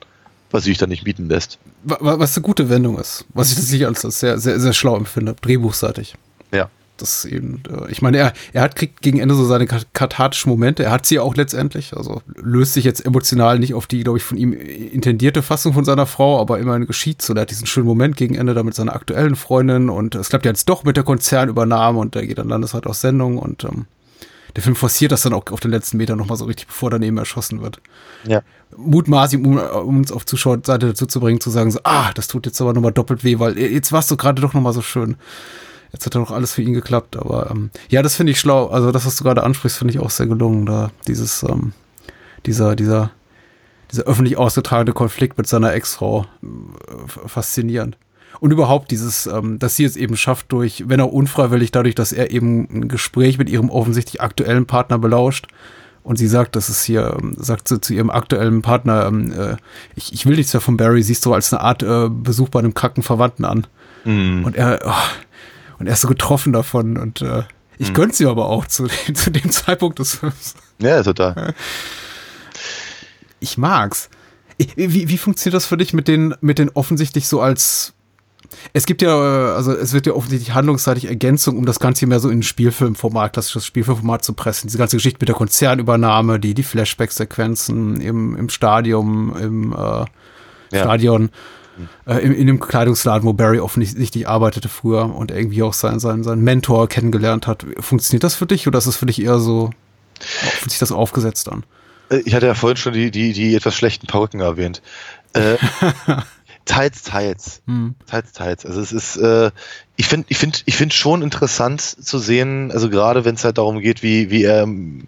was sich dann nicht bieten lässt. Was eine gute Wendung ist, was ich tatsächlich als sehr, sehr, sehr schlau empfinde, drehbuchseitig. Ja. Das eben, äh, ich meine, er, er hat kriegt gegen Ende so seine kathartischen Momente. Er hat sie auch letztendlich. Also löst sich jetzt emotional nicht auf die, glaube ich, von ihm intendierte Fassung von seiner Frau, aber immerhin geschieht so. Er hat diesen schönen Moment gegen Ende da mit seiner aktuellen Freundin und es klappt ja jetzt doch mit der Konzernübernahme und er geht dann landesweit aus Sendung und ähm, der Film forciert das dann auch auf den letzten Meter nochmal so richtig, bevor daneben erschossen wird. Ja. Mutmaßlich, um, um uns auf Zuschauerseite dazu zu bringen, zu sagen, so, ah, das tut jetzt aber nochmal doppelt weh, weil jetzt warst du gerade doch nochmal so schön. Jetzt hat ja noch alles für ihn geklappt, aber ähm, ja, das finde ich schlau. Also das, was du gerade ansprichst, finde ich auch sehr gelungen. Da dieses, ähm, dieser, dieser, dieser öffentlich ausgetragene Konflikt mit seiner Ex-Frau äh, faszinierend. Und überhaupt dieses, ähm, dass sie es eben schafft, durch, wenn auch unfreiwillig, dadurch, dass er eben ein Gespräch mit ihrem offensichtlich aktuellen Partner belauscht. Und sie sagt, das ist hier, ähm, sagt sie zu ihrem aktuellen Partner, ähm, äh, ich, ich will nichts mehr von Barry, siehst du als eine Art äh, Besuch bei einem kranken Verwandten an. Mhm. Und er, oh, und er ist so getroffen davon und äh, ich Mhm. gönn's ihm aber auch zu, zu dem Zeitpunkt des Films. Ja, total. Ich mag's. Wie, wie funktioniert das für dich mit den, mit den offensichtlich so als. Es gibt ja, äh, also es wird ja offensichtlich handlungsseitig Ergänzung, um das Ganze hier mehr so in ein Spielfilmformat, klassisches Spielfilmformat zu pressen. Diese ganze Geschichte mit der Konzernübernahme, die, die Flashback-Sequenzen im, im Stadium, im äh, Ja. Stadion, äh, in, in dem Kleidungsladen, wo Barry offensichtlich arbeitete früher und irgendwie auch seinen, seinen, seinen Mentor kennengelernt hat. Funktioniert das für dich oder ist es für dich eher so, fühlt sich das aufgesetzt an? Äh, Ich hatte ja vorhin schon die, die, die etwas schlechten Perücken erwähnt. Äh, teils, teils. Hm. Teils, teils. Also es ist, äh, ich finde, ich finde, ich finde schon interessant zu sehen, also gerade wenn es halt darum geht, wie, wie er, ähm,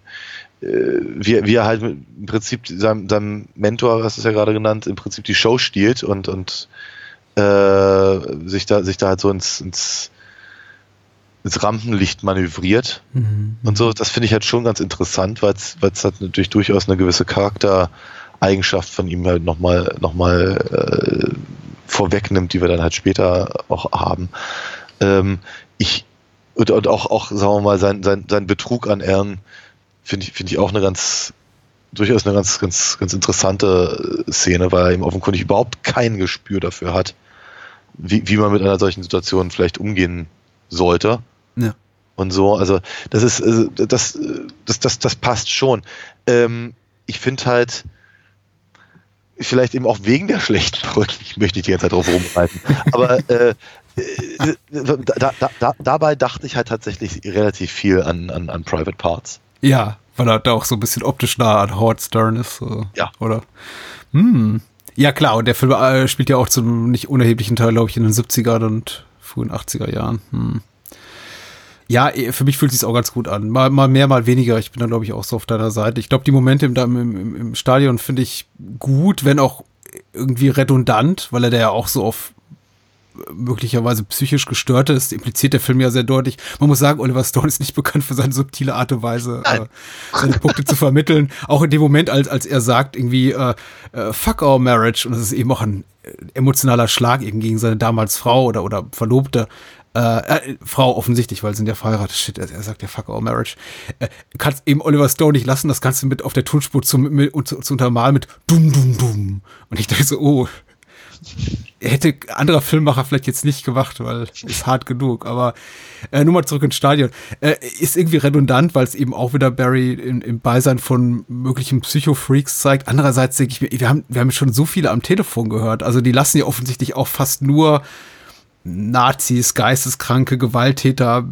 äh, wie, wie er halt im Prinzip seinem, seinem Mentor, hast du es ja gerade genannt, im Prinzip die Show stiehlt und, und äh, sich da, sich da halt so ins, ins, ins Rampenlicht manövriert. Und so, das finde ich halt schon ganz interessant, weil es halt natürlich durchaus eine gewisse Charaktereigenschaft von ihm halt nochmal noch mal, äh, vorwegnimmt, die wir dann halt später auch haben. Ähm, ich, und, und auch, auch, sagen wir mal, sein, sein, sein Betrug an Ehren finde ich, finde ich auch eine ganz, durchaus eine ganz, ganz, ganz interessante Szene, weil er eben offenkundig überhaupt kein Gespür dafür hat, wie, wie man mit einer solchen Situation vielleicht umgehen sollte Ja. und so. Also das ist also das das das das passt schon. Ähm, ich finde halt vielleicht eben auch wegen der schlechten Brücken. Ich möchte nicht die ganze Zeit drauf rumreiten, aber äh, äh, da, da, da, dabei dachte ich halt tatsächlich relativ viel an, an, an Private Parts. Ja, weil er da auch so ein bisschen optisch nah an Howard Stern ist. So. Ja. Oder? Hm. Ja, klar, und der Film äh, spielt ja auch zum nicht unerheblichen Teil, glaube ich, in den 70er und frühen 80er Jahren. Hm. Ja, eh, für mich fühlt sich auch ganz gut an. Mal, mal mehr, mal weniger. Ich bin da, glaube ich, auch so auf deiner Seite. Ich glaube, die Momente im, im, im, Stadion finde ich gut, wenn auch irgendwie redundant, weil er da ja auch so auf möglicherweise psychisch gestörte ist, impliziert der Film ja sehr deutlich. Man muss sagen, Oliver Stone ist nicht bekannt für seine subtile Art und Weise, äh, seine Punkte zu vermitteln. Auch in dem Moment, als, als er sagt, irgendwie, äh, äh, fuck our marriage, und das ist eben auch ein äh, emotionaler Schlag eben gegen seine damals Frau oder, oder Verlobte, äh, äh, Frau offensichtlich, weil sie sind ja verheiratet. Shit, er, sagt ja fuck our marriage. Äh, kannst eben Oliver Stone nicht lassen, das Ganze mit auf der Tonspur zu, zu, zu untermalen mit dum dum dum. Und ich dachte so, oh, hätte anderer Filmmacher vielleicht jetzt nicht gemacht, weil ist hart genug. Aber äh, nur mal zurück ins Stadion. Äh, ist irgendwie redundant, weil es eben auch wieder Barry in, im Beisein von möglichen Psycho-Freaks zeigt. Andererseits denke ich mir, wir haben, wir haben schon so viele am Telefon gehört. Also die lassen ja offensichtlich auch fast nur Nazis, Geisteskranke, Gewalttäter,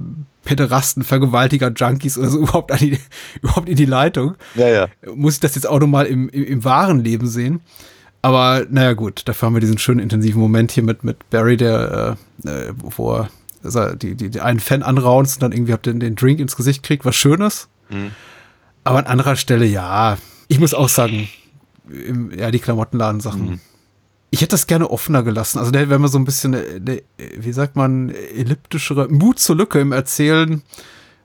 Pederasten, Vergewaltiger, Junkies oder so überhaupt, an die, überhaupt in die Leitung Ja, ja. muss ich das jetzt auch nochmal im, im, im wahren Leben sehen. Aber naja gut, dafür haben wir diesen schönen intensiven Moment hier mit, mit Barry, der, äh, äh, wo er also die, die, die einen Fan anraunst und dann irgendwie habt den, den Drink ins Gesicht kriegt, was Schönes. Aber an anderer Stelle, ja, ich muss auch sagen, im, ja, die Klamottenladen-Sachen. Ich hätte das gerne offener gelassen. Also der wäre mir so ein bisschen, äh, der, wie sagt man, elliptischere, Mut zur Lücke im Erzählen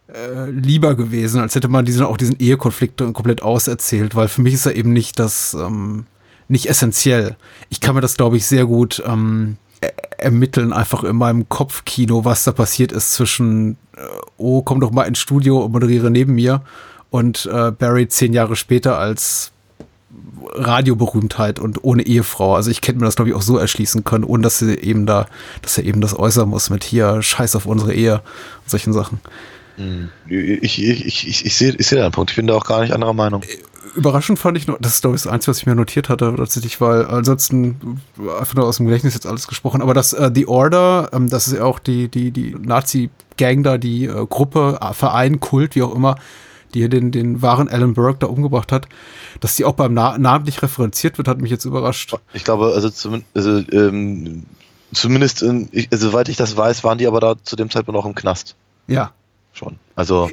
äh, lieber gewesen, als hätte man diesen, auch diesen Ehekonflikt komplett auserzählt, weil für mich ist er eben nicht das, ähm, nicht essentiell. Ich kann mir das, glaube ich, sehr gut ähm, er- ermitteln, einfach in meinem Kopfkino, was da passiert ist zwischen, äh, oh, komm doch mal ins Studio und moderiere neben mir und äh, Barry zehn Jahre später als Radioberühmtheit und ohne Ehefrau. Also ich hätte mir das, glaube ich, auch so erschließen können, ohne dass sie eben da, dass er eben das äußern muss mit hier, scheiß auf unsere Ehe und solchen Sachen. Ich, ich, ich, ich, ich sehe ich sehe deinen Punkt. Ich bin da auch gar nicht anderer Meinung. Überraschend fand ich noch, das ist glaube ich das Einzige, was ich mir notiert hatte, tatsächlich, weil ansonsten einfach nur aus dem Gedächtnis jetzt alles gesprochen, aber das äh, The Order, ähm, das ist ja auch die, die, die Nazi-Gang da, die äh, Gruppe, äh, Verein, Kult, wie auch immer, die hier den, den wahren Alan Burke da umgebracht hat, dass die auch beim Na namentlich referenziert wird, hat mich jetzt überrascht. Ich glaube, also zumindest, also, ähm, Zumindest, in, ich, soweit ich das weiß, waren die aber da zu dem Zeitpunkt noch im Knast. Ja. Schon. Also.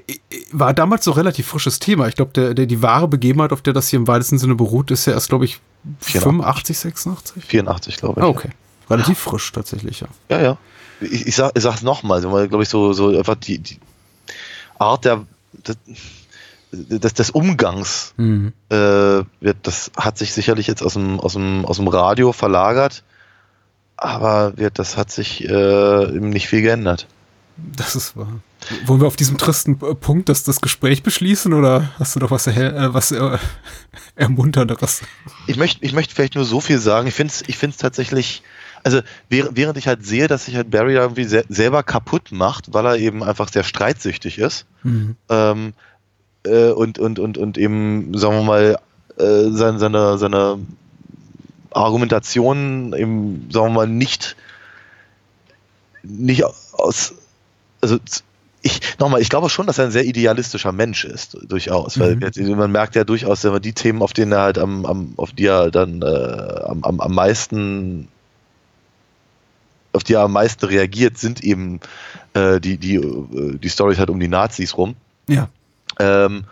War damals so relativ frisches Thema. Ich glaube, der, der, die wahre Begebenheit, auf der das hier im weitesten Sinne beruht, ist ja erst, glaube ich, 85, 86? 84, glaube ich. Ah, okay. Relativ frisch tatsächlich, ja. Ja, ja. Ich, ich, sag, ich sag's nochmal, glaube ich, so, so einfach die, die Art der, des, des Umgangs, mhm. äh, wird, das hat sich sicherlich jetzt aus dem, aus dem, aus dem Radio verlagert aber wird, das hat sich äh, nicht viel geändert. Das ist wahr. Wollen wir auf diesem tristen Punkt das, das Gespräch beschließen oder hast du doch was, äh, was äh, Ermunternderes? Ich möchte ich möchte vielleicht nur so viel sagen. Ich finde es ich find's tatsächlich, also während, während ich halt sehe, dass sich halt Barry irgendwie se selber kaputt macht, weil er eben einfach sehr streitsüchtig ist mhm. ähm, äh, und, und, und, und eben, sagen wir mal, äh, seine, seine, seine Argumentation eben, sagen wir mal, nicht, nicht aus, also ich, nochmal, ich glaube schon, dass er ein sehr idealistischer Mensch ist, durchaus, mhm. weil man merkt ja durchaus, man die Themen, auf denen er halt am, am auf die er dann äh, am, am, am meisten auf die er am meisten reagiert, sind eben äh, die, die, äh, die Stories halt um die Nazis rum. Ja. Ähm,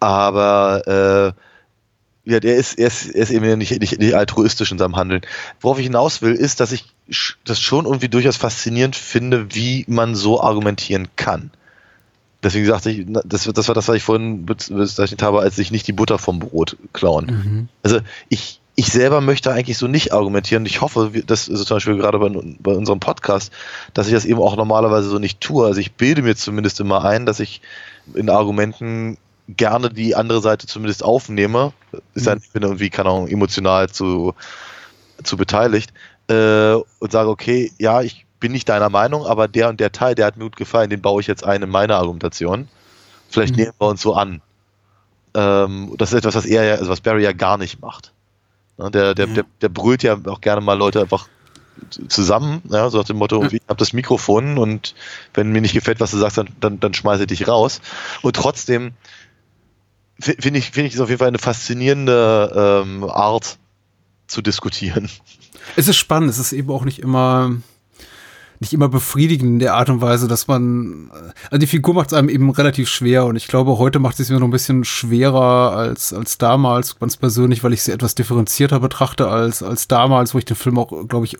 aber äh, ja, der ist, er ist, er ist eben nicht, nicht, nicht altruistisch in seinem Handeln. Worauf ich hinaus will, ist, dass ich das schon irgendwie durchaus faszinierend finde, wie man so argumentieren kann. Deswegen sagte ich, das, das war das, was ich vorhin bezeichnet habe, als sich nicht die Butter vom Brot klauen. Mhm. Also ich, ich selber möchte eigentlich so nicht argumentieren. Ich hoffe, dass also zum Beispiel gerade bei, bei unserem Podcast, dass ich das eben auch normalerweise so nicht tue. Also ich bilde mir zumindest immer ein, dass ich in Argumenten gerne die andere Seite zumindest aufnehme, ist ja, mhm. ich bin irgendwie, keine Ahnung, emotional zu, zu beteiligt, äh, und sage, okay, ja, ich bin nicht deiner Meinung, aber der und der Teil, der hat mir gut gefallen, den baue ich jetzt ein in meine Argumentation. Vielleicht mhm. nehmen wir uns so an. Ähm, das ist etwas, was er ja, also was Barry ja gar nicht macht. Ne, der, der, ja. der, der brüllt ja auch gerne mal Leute einfach zusammen, ja, so nach dem Motto, ich habe das Mikrofon und wenn mir nicht gefällt, was du sagst, dann, dann, dann schmeiße ich dich raus. Und trotzdem finde ich, finde ich, ist auf jeden Fall eine faszinierende ähm, Art zu diskutieren. Es ist spannend, es ist eben auch nicht immer nicht immer befriedigend in der Art und Weise, dass man, also die Figur macht es einem eben relativ schwer und ich glaube, heute macht es mir noch ein bisschen schwerer als, als damals, ganz persönlich, weil ich sie etwas differenzierter betrachte als, als damals, wo ich den Film auch, glaube ich,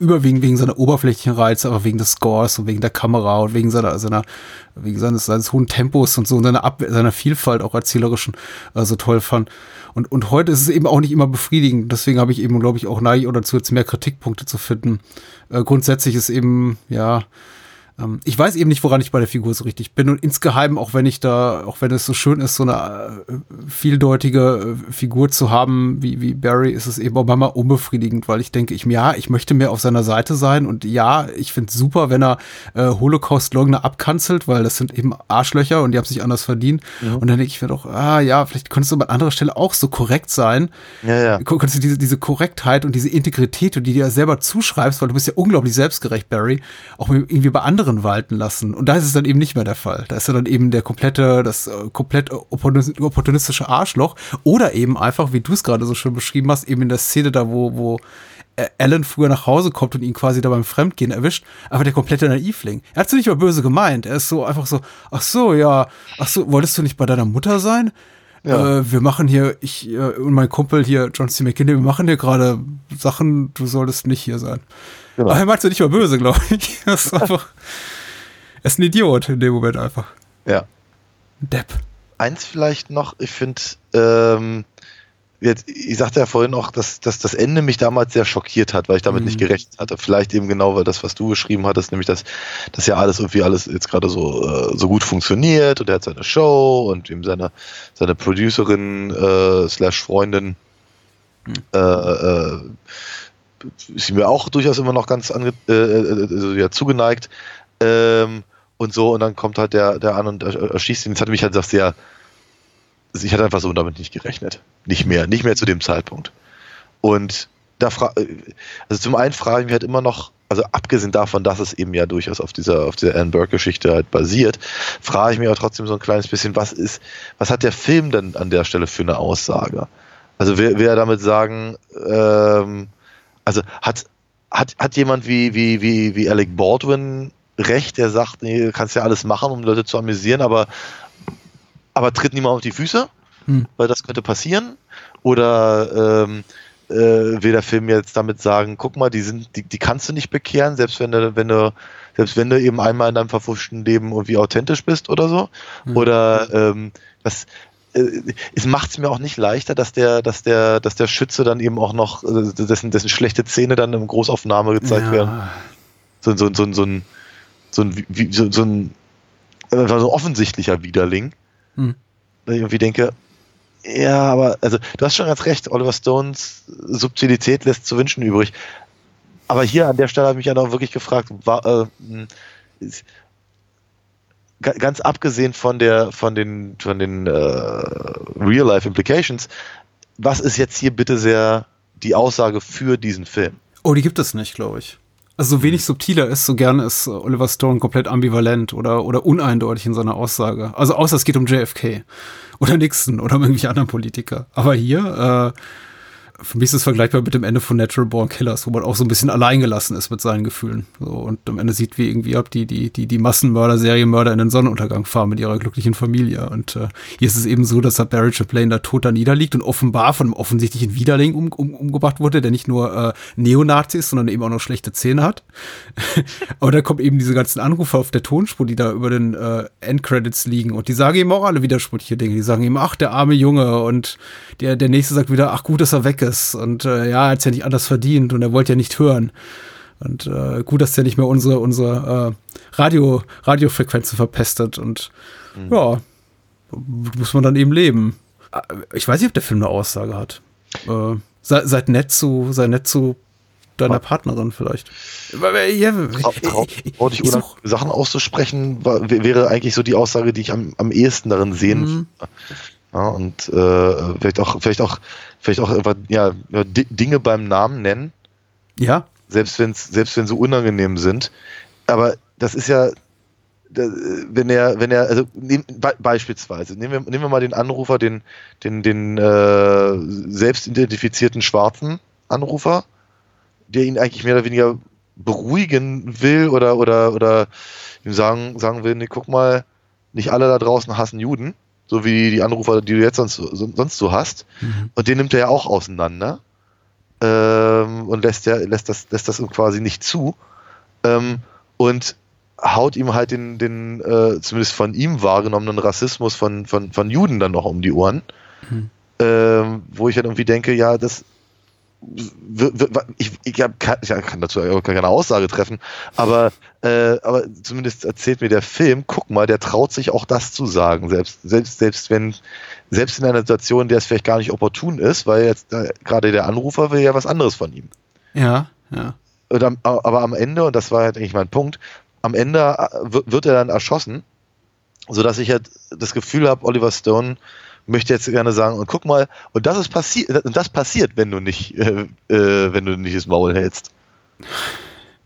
überwiegend wegen seiner oberflächlichen Reize, aber wegen des Scores und wegen der Kamera und wegen seiner, seiner wegen seines, seines hohen Tempos und so und seiner, Ab seiner Vielfalt auch erzählerischen äh, so toll fand. Und, und heute ist es eben auch nicht immer befriedigend. Deswegen habe ich eben, glaube ich, auch neige oder dazu jetzt mehr Kritikpunkte zu finden. Äh, grundsätzlich ist eben, ja, ich weiß eben nicht, woran ich bei der Figur so richtig bin. Und insgeheim, auch wenn ich da, auch wenn es so schön ist, so eine äh, vieldeutige äh, Figur zu haben wie, wie Barry, ist es eben auch manchmal unbefriedigend, weil ich denke, ich, ja, ich möchte mehr auf seiner Seite sein und ja, ich finde es super, wenn er äh, Holocaust-Leugner abkanzelt, weil das sind eben Arschlöcher und die haben sich anders verdient. Ja. Und dann denke ich mir doch, ah ja, vielleicht könntest du an anderer Stelle auch so korrekt sein. Ja, ja. Könntest du diese, diese Korrektheit und diese Integrität, die du dir selber zuschreibst, weil du bist ja unglaublich selbstgerecht, Barry, auch irgendwie bei anderen anderen walten lassen. Und da ist es dann eben nicht mehr der Fall. Da ist er dann eben der komplette, das äh, komplett opportunistische Arschloch. Oder eben einfach, wie du es gerade so schön beschrieben hast, eben in der Szene da, wo, wo äh, Alan früher nach Hause kommt und ihn quasi da beim Fremdgehen erwischt, aber der komplette Naivling. Er hat es nicht mal böse gemeint. Er ist so einfach so, ach so, ja, ach so, wolltest du nicht bei deiner Mutter sein? Ja. Äh, wir machen hier, ich äh, und mein Kumpel hier, John C. McKinney, wir machen hier gerade Sachen, du solltest nicht hier sein. Genau. Aber er meint es nicht mal böse, glaube ich. Das ist einfach. er ist ein Idiot in dem Moment einfach. Ja. Depp. Eins vielleicht noch, ich finde, ähm, jetzt, ich sagte ja vorhin auch, dass, dass das Ende mich damals sehr schockiert hat, weil ich damit mhm. nicht gerechnet hatte. Vielleicht eben genau weil das, was du beschrieben hattest, nämlich dass, dass ja alles irgendwie alles jetzt gerade so, äh, so gut funktioniert und er hat seine Show und ihm seine, seine Producerin äh, slash Freundin mhm. äh, äh, ist mir auch durchaus immer noch ganz ange äh, äh, also, ja, zugeneigt. Ähm, und so, und dann kommt halt der, der an und erschießt ihn. Jetzt hatte mich halt gesagt, sehr, ich hatte einfach so damit nicht gerechnet. Nicht mehr, nicht mehr zu dem Zeitpunkt. Und da fra also zum einen frage ich mich halt immer noch, also abgesehen davon, dass es eben ja durchaus auf dieser, auf dieser Anne Burke-Geschichte halt basiert, frage ich mich aber trotzdem so ein kleines bisschen, was ist, was hat der Film denn an der Stelle für eine Aussage? Also will, will er damit sagen, ähm, also hat, hat, hat jemand wie, wie, wie, wie Alec Baldwin recht, der sagt, nee, du kannst ja alles machen, um Leute zu amüsieren, aber, aber tritt niemand auf die Füße, hm. weil das könnte passieren? Oder ähm, äh, will der Film jetzt damit sagen, guck mal, die sind, die, die kannst du nicht bekehren, selbst wenn du, wenn du, selbst wenn du eben einmal in deinem verfuschten Leben irgendwie authentisch bist oder so? Hm. Oder ähm, was, äh, es macht es mir auch nicht leichter, dass der, dass der, dass der Schütze dann eben auch noch, äh, dessen, dessen schlechte Zähne dann in Großaufnahme gezeigt ja. werden. So, so, so, so, ein, so ein, so, so ein, so ein offensichtlicher Widerling. Hm. Ich irgendwie denke, ja, aber, also, du hast schon ganz recht, Oliver Stones Subtilität lässt zu wünschen übrig. Aber hier an der Stelle habe ich mich ja noch wirklich gefragt, war, äh, hm, ganz abgesehen von der von den von den äh, Real Life Implications, was ist jetzt hier bitte sehr die Aussage für diesen Film? Oh, die gibt es nicht, glaube ich. Also so wenig subtiler ist, so gerne ist Oliver Stone komplett ambivalent oder oder uneindeutig in seiner Aussage. Also außer es geht um JFK oder Nixon oder um irgendwelche anderen Politiker. Aber hier äh, für mich ist es vergleichbar mit dem Ende von Natural Born Killers, wo man auch so ein bisschen alleingelassen ist mit seinen Gefühlen. So, und am Ende sieht, wie irgendwie ab die, die, die, die Massenmörder, Serienmörder in den Sonnenuntergang fahren mit ihrer glücklichen Familie. Und äh, hier ist es eben so, dass Barry Chaplain da tot da niederliegt und offenbar von einem offensichtlichen Widerling um, um, umgebracht wurde, der nicht nur äh, Neonazi ist, sondern eben auch noch schlechte Zähne hat. Aber da kommen eben diese ganzen Anrufe auf der Tonspur, die da über den äh, Endcredits liegen. Und die sagen eben auch alle widersprüchliche Dinge. Die sagen eben, ach, der arme Junge. Und der, der nächste sagt wieder, ach gut, dass er weg ist ist. Und äh, ja, er hat ja nicht anders verdient und er wollte ja nicht hören. Und äh, gut, dass der nicht mehr unsere, unsere äh, Radio, Radiofrequenzen verpestet. Und mhm. ja, muss man dann eben leben. Äh, ich weiß nicht, ob der Film eine Aussage hat. Äh, sei, seid nett zu, sei nett zu deiner Partnerin vielleicht. Ja, Trau, trau, dich oder Sachen auszusprechen, war, wäre eigentlich so die Aussage, die ich am, am ehesten darin sehen. Mhm. Ja, und äh, vielleicht auch, vielleicht auch, vielleicht auch einfach, ja, Dinge beim Namen nennen. Ja. Selbst wenn es, selbst wenn sie unangenehm sind. Aber das ist ja, wenn er, wenn er, also nehm, be beispielsweise, nehmen wir, nehmen wir mal den Anrufer, den, den, den äh, selbst identifizierten schwarzen Anrufer, der ihn eigentlich mehr oder weniger beruhigen will oder, oder, oder ihm sagen, sagen will, nee, guck mal, nicht alle da draußen hassen Juden so wie die Anrufer, die du jetzt sonst, sonst so hast. Mhm. Und den nimmt er ja auch auseinander ähm, und lässt, ja, lässt, das, lässt das quasi nicht zu ähm, und haut ihm halt den, den äh, zumindest von ihm wahrgenommenen Rassismus von, von, von Juden dann noch um die Ohren. Mhm. Ähm, wo ich dann irgendwie denke, ja, das ich, ich, kann, ich kann dazu keine Aussage treffen, aber, äh, aber zumindest erzählt mir der Film, guck mal, der traut sich auch das zu sagen, selbst, selbst, selbst wenn, selbst in einer Situation, in der es vielleicht gar nicht opportun ist, weil jetzt äh, gerade der Anrufer will ja was anderes von ihm. Ja, ja. Am, aber am Ende, und das war halt eigentlich mein Punkt, am Ende äh, wird er dann erschossen, sodass ich halt das Gefühl habe, Oliver Stone möchte jetzt gerne sagen, und guck mal, und das ist passiert, und das passiert, wenn du nicht, äh, äh, wenn du nicht das Maul hältst.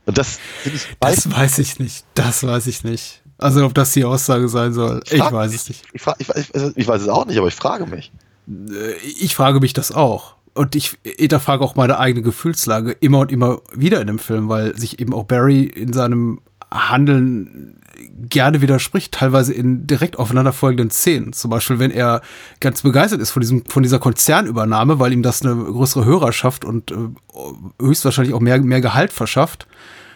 Und das, ich, das weiß ich nicht. Das weiß ich nicht. Also ob das die Aussage sein soll, ich, ich weiß es nicht. Ich, frag, ich, ich, weiß es auch nicht, aber ich frage mich. Äh, ich frage mich das auch. Und ich hinterfrage auch meine eigene Gefühlslage immer und immer wieder in dem Film, weil sich eben auch Barry in seinem Handeln gerne widerspricht, teilweise in direkt aufeinanderfolgenden Szenen. Zum Beispiel, wenn er ganz begeistert ist von diesem, von dieser Konzernübernahme, weil ihm das eine größere Hörerschaft und äh, höchstwahrscheinlich auch mehr, mehr Gehalt verschafft.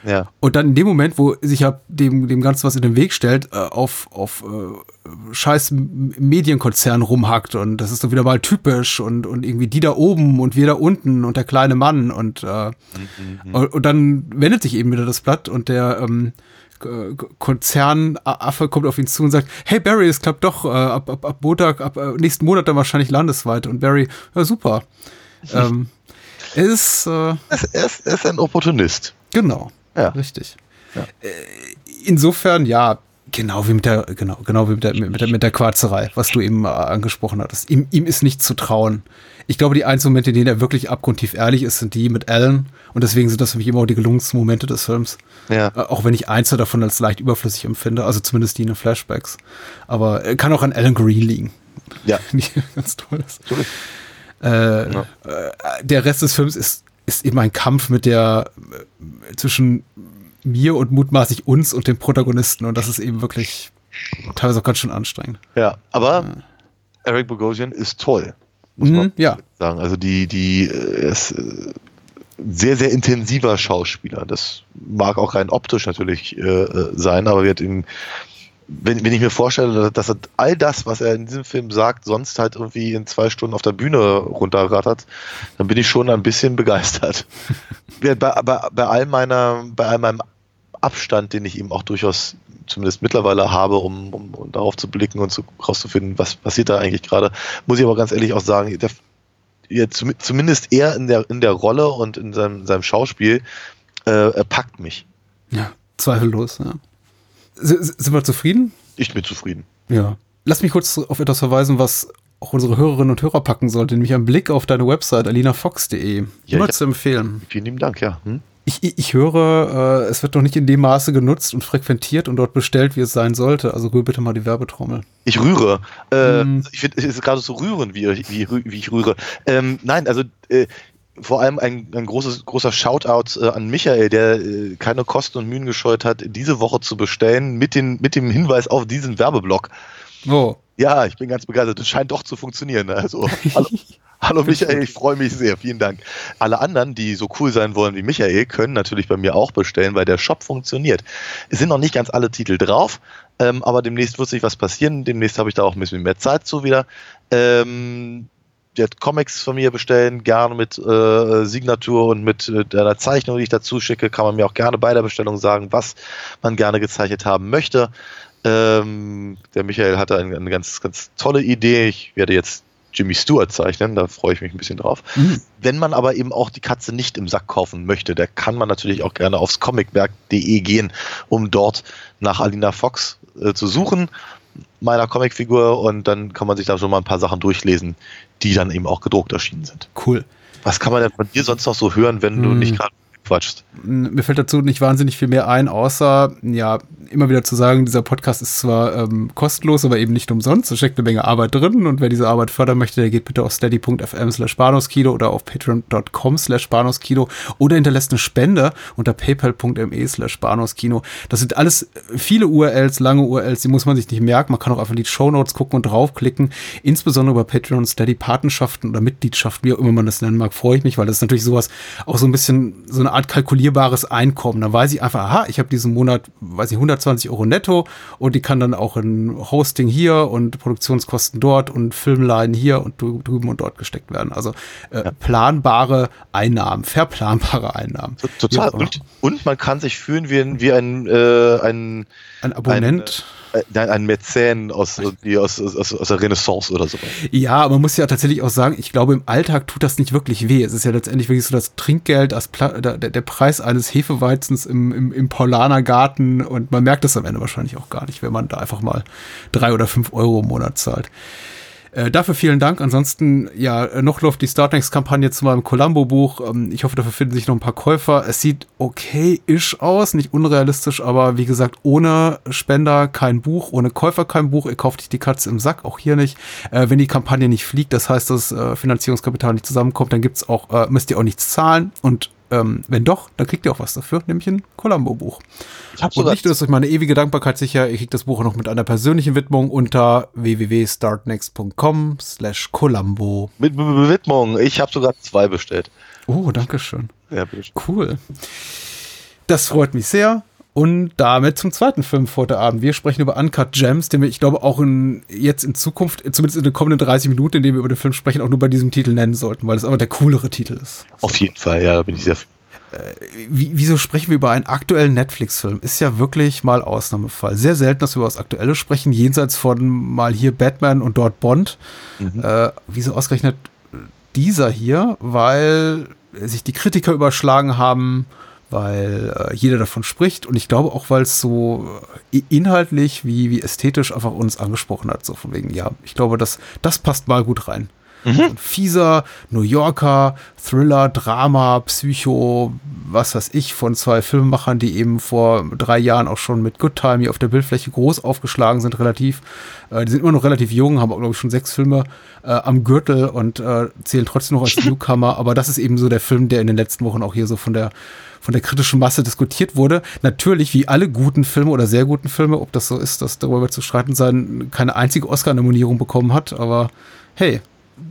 Ja. Und dann in dem Moment, wo sich ja dem, dem Ganzen was in den Weg stellt, äh, auf, auf äh, scheiß Medienkonzern rumhackt und das ist doch wieder mal typisch und, und irgendwie die da oben und wir da unten und der kleine Mann und, äh, mhm. und, und, dann wendet sich eben wieder das Blatt und der ähm, Konzernaffe kommt auf ihn zu und sagt, hey Barry, es klappt doch, äh, ab, ab, ab Montag, ab äh, nächsten Monat dann wahrscheinlich landesweit. Und Barry, ja super. ähm, er ist, äh, er, ist, er ist ein Opportunist. Genau, ja. richtig. Ja. Äh, insofern, ja, genau wie mit der, genau, genau wie mit der, mit der, mit der Quarzerei, was du eben äh, angesprochen hattest. Ihm, ihm ist nicht zu trauen. Ich glaube, die einzigen Momente, in denen er wirklich abgrundtief ehrlich ist, sind die mit Alan. Und deswegen sind das für mich immer auch die gelungensten Momente des Films. Ja. Äh, auch wenn ich einzelne davon als leicht überflüssig empfinde, also zumindest die in den Flashbacks. Aber äh, kann auch an Alan Green liegen. Ja. Die ganz toll ist. Äh, ja. der Rest des Films ist ist eben ein Kampf mit der zwischen mir und mutmaßlich uns und dem Protagonisten und das ist eben wirklich teilweise auch ganz schön anstrengend. Ja, aber Eric Bogosian ist toll, muss Mhm, man ja. sagen. Also die, die äh, ist äh, sehr, sehr intensiver Schauspieler. Das mag auch rein optisch natürlich äh, äh, sein, aber wird ihm, wenn, wenn ich mir vorstelle, dass er all das, was er in diesem Film sagt, sonst halt irgendwie in zwei Stunden auf der Bühne runterrattert, dann bin ich schon ein bisschen begeistert. Ja, bei, bei, bei all meiner, bei all meinem Abstand, den ich ihm auch durchaus zumindest mittlerweile habe, um, um, um darauf zu blicken und zu, rauszufinden, was passiert da eigentlich gerade, muss ich aber ganz ehrlich auch sagen, der, ja, zum, zumindest er in der, in der Rolle und in seinem, seinem Schauspiel, äh, packt mich. Ja, zweifellos, ja. Sind wir zufrieden? Ich bin zufrieden. Ja. Lass mich kurz auf etwas verweisen, was auch unsere Hörerinnen und Hörer packen sollte, nämlich einen Blick auf deine Website alinafox.de. Ja, Immer zu empfehlen. Vielen lieben Dank, ja. Hm? Ich, ich, höre, äh, es wird noch nicht in dem Maße genutzt und frequentiert und dort bestellt, wie es sein sollte. Also rühr bitte mal die Werbetrommel. Ich rühre. Äh, Mhm. Ich finde, es ist gerade so rühren, wie, wie, wie ich rühre. Ähm, nein, also äh, vor allem ein, ein großes, großer Shoutout äh, an Michael, der äh, keine Kosten und Mühen gescheut hat, diese Woche zu bestellen mit, den, mit dem Hinweis auf diesen Werbeblock. Oh, Ja, ich bin ganz begeistert. Das scheint doch zu funktionieren. Also, hallo, hallo Michael, ich freue mich sehr. Vielen Dank. Alle anderen, die so cool sein wollen wie Michael, können natürlich bei mir auch bestellen, weil der Shop funktioniert. Es sind noch nicht ganz alle Titel drauf, ähm, aber demnächst wird sich was passieren. Demnächst habe ich da auch ein bisschen mehr Zeit zu wieder. Ähm, der Comics von mir bestellen, gerne mit äh, Signatur und mit äh, einer Zeichnung, die ich dazu schicke, kann man mir auch gerne bei der Bestellung sagen, was man gerne gezeichnet haben möchte. Ähm, der Michael hatte eine, eine ganz, ganz tolle Idee. Ich werde jetzt Jimmy Stewart zeichnen, da freue ich mich ein bisschen drauf. Mhm. Wenn man aber eben auch die Katze nicht im Sack kaufen möchte, da kann man natürlich auch gerne aufs comicwerk.de gehen, um dort nach Alina Fox äh, zu suchen, meiner Comicfigur, und dann kann man sich da schon mal ein paar Sachen durchlesen, die dann eben auch gedruckt erschienen sind. cool. Was kann man denn von dir sonst noch so hören, wenn du Hm. nicht gerade quatschst? Mir fällt dazu nicht wahnsinnig viel mehr ein, außer, ja, immer wieder zu sagen, dieser Podcast ist zwar ähm, kostenlos, aber eben nicht umsonst. Da steckt eine Menge Arbeit drin und wer diese Arbeit fördern möchte, der geht bitte auf steady.fm slash bahnhofskino oder auf patreon.com slash bahnhofskino oder hinterlässt eine Spende unter paypal.me slash bahnhofskino. Das sind alles viele URLs, lange URLs, die muss man sich nicht merken. Man kann auch einfach in die Shownotes gucken und draufklicken. Insbesondere bei Patreon Steady Patenschaften oder Mitgliedschaften, wie auch immer man das nennen mag, freue ich mich, weil das ist natürlich sowas, auch so ein bisschen so eine Art kalkulierbares Einkommen. Da weiß ich einfach, aha, ich habe diesen Monat, weiß ich, 120 Euro netto und die kann dann auch in Hosting hier und Produktionskosten dort und Filmline hier und drü- drüben und dort gesteckt werden. Also äh, planbare Einnahmen, verplanbare Einnahmen. Total. Und, und man kann sich fühlen wie ein, wie ein, äh, ein Ein Abonnent. Ein, äh, nein, ein Mäzen aus, aus, aus, aus der Renaissance oder so. Ja, man muss ja tatsächlich auch sagen, ich glaube, im Alltag tut das nicht wirklich weh. Es ist ja letztendlich wirklich so das Trinkgeld, das Pla der, der Preis eines Hefeweizens im, im, im Paulanergarten und man merkt das am Ende wahrscheinlich auch gar nicht, wenn man da einfach mal drei oder fünf Euro im Monat zahlt. Äh, dafür vielen Dank. Ansonsten, ja, äh, noch läuft die Startnext-Kampagne zu meinem Columbo-Buch. Ähm, ich hoffe, dafür finden sich noch ein paar Käufer. Es sieht okay-isch aus, nicht unrealistisch, aber wie gesagt, ohne Spender kein Buch, ohne Käufer kein Buch. Ihr kauft nicht die Katze im Sack, auch hier nicht. Äh, wenn die Kampagne nicht fliegt, das heißt, das äh, Finanzierungskapital nicht zusammenkommt, dann gibt's auch, äh, müsst ihr auch nichts zahlen. Und ähm, wenn doch, dann kriegt ihr auch was dafür, nämlich ein Columbo-Buch. Und nicht nur ist euch meine ewige Dankbarkeit sicher, ihr kriegt das Buch auch noch mit einer persönlichen Widmung unter www.startnext.com slash Columbo. mit Widmung. Ich habe sogar zwei bestellt. Oh, danke schön. Ja, bitte schön. Cool. Das freut mich sehr. Und damit zum zweiten Film heute Abend. Wir sprechen über Uncut Gems, den wir, ich glaube, auch in, jetzt in Zukunft, zumindest in den kommenden 30 Minuten, in denen wir über den Film sprechen, auch nur bei diesem Titel nennen sollten, weil es aber der coolere Titel ist. Auf jeden Fall, ja, da bin ich sehr. Wie, wieso sprechen wir über einen aktuellen Netflix-Film? Ist ja wirklich mal Ausnahmefall. Sehr selten, dass wir über das Aktuelle sprechen, jenseits von mal hier Batman und dort Bond. Äh, wieso ausgerechnet dieser hier? Weil sich die Kritiker überschlagen haben, weil äh, jeder davon spricht und ich glaube auch, weil es so äh, inhaltlich wie, wie ästhetisch einfach uns angesprochen hat. So von wegen, ja, ich glaube, das, das passt mal gut rein. Ein fieser New Yorker Thriller, Drama, Psycho, was weiß ich, von zwei Filmemachern, die eben vor drei Jahren auch schon mit Good Time hier auf der Bildfläche groß aufgeschlagen sind, relativ. Äh, die sind immer noch relativ jung, haben auch, glaube ich, schon sechs Filme äh, am Gürtel und äh, zählen trotzdem noch als Newcomer. Aber das ist eben so der Film, der in den letzten Wochen auch hier so von der von der kritischen Masse diskutiert wurde. Natürlich, wie alle guten Filme oder sehr guten Filme, ob das so ist, dass darüber zu streiten sein, keine einzige Oscar-Nominierung bekommen hat. Aber hey,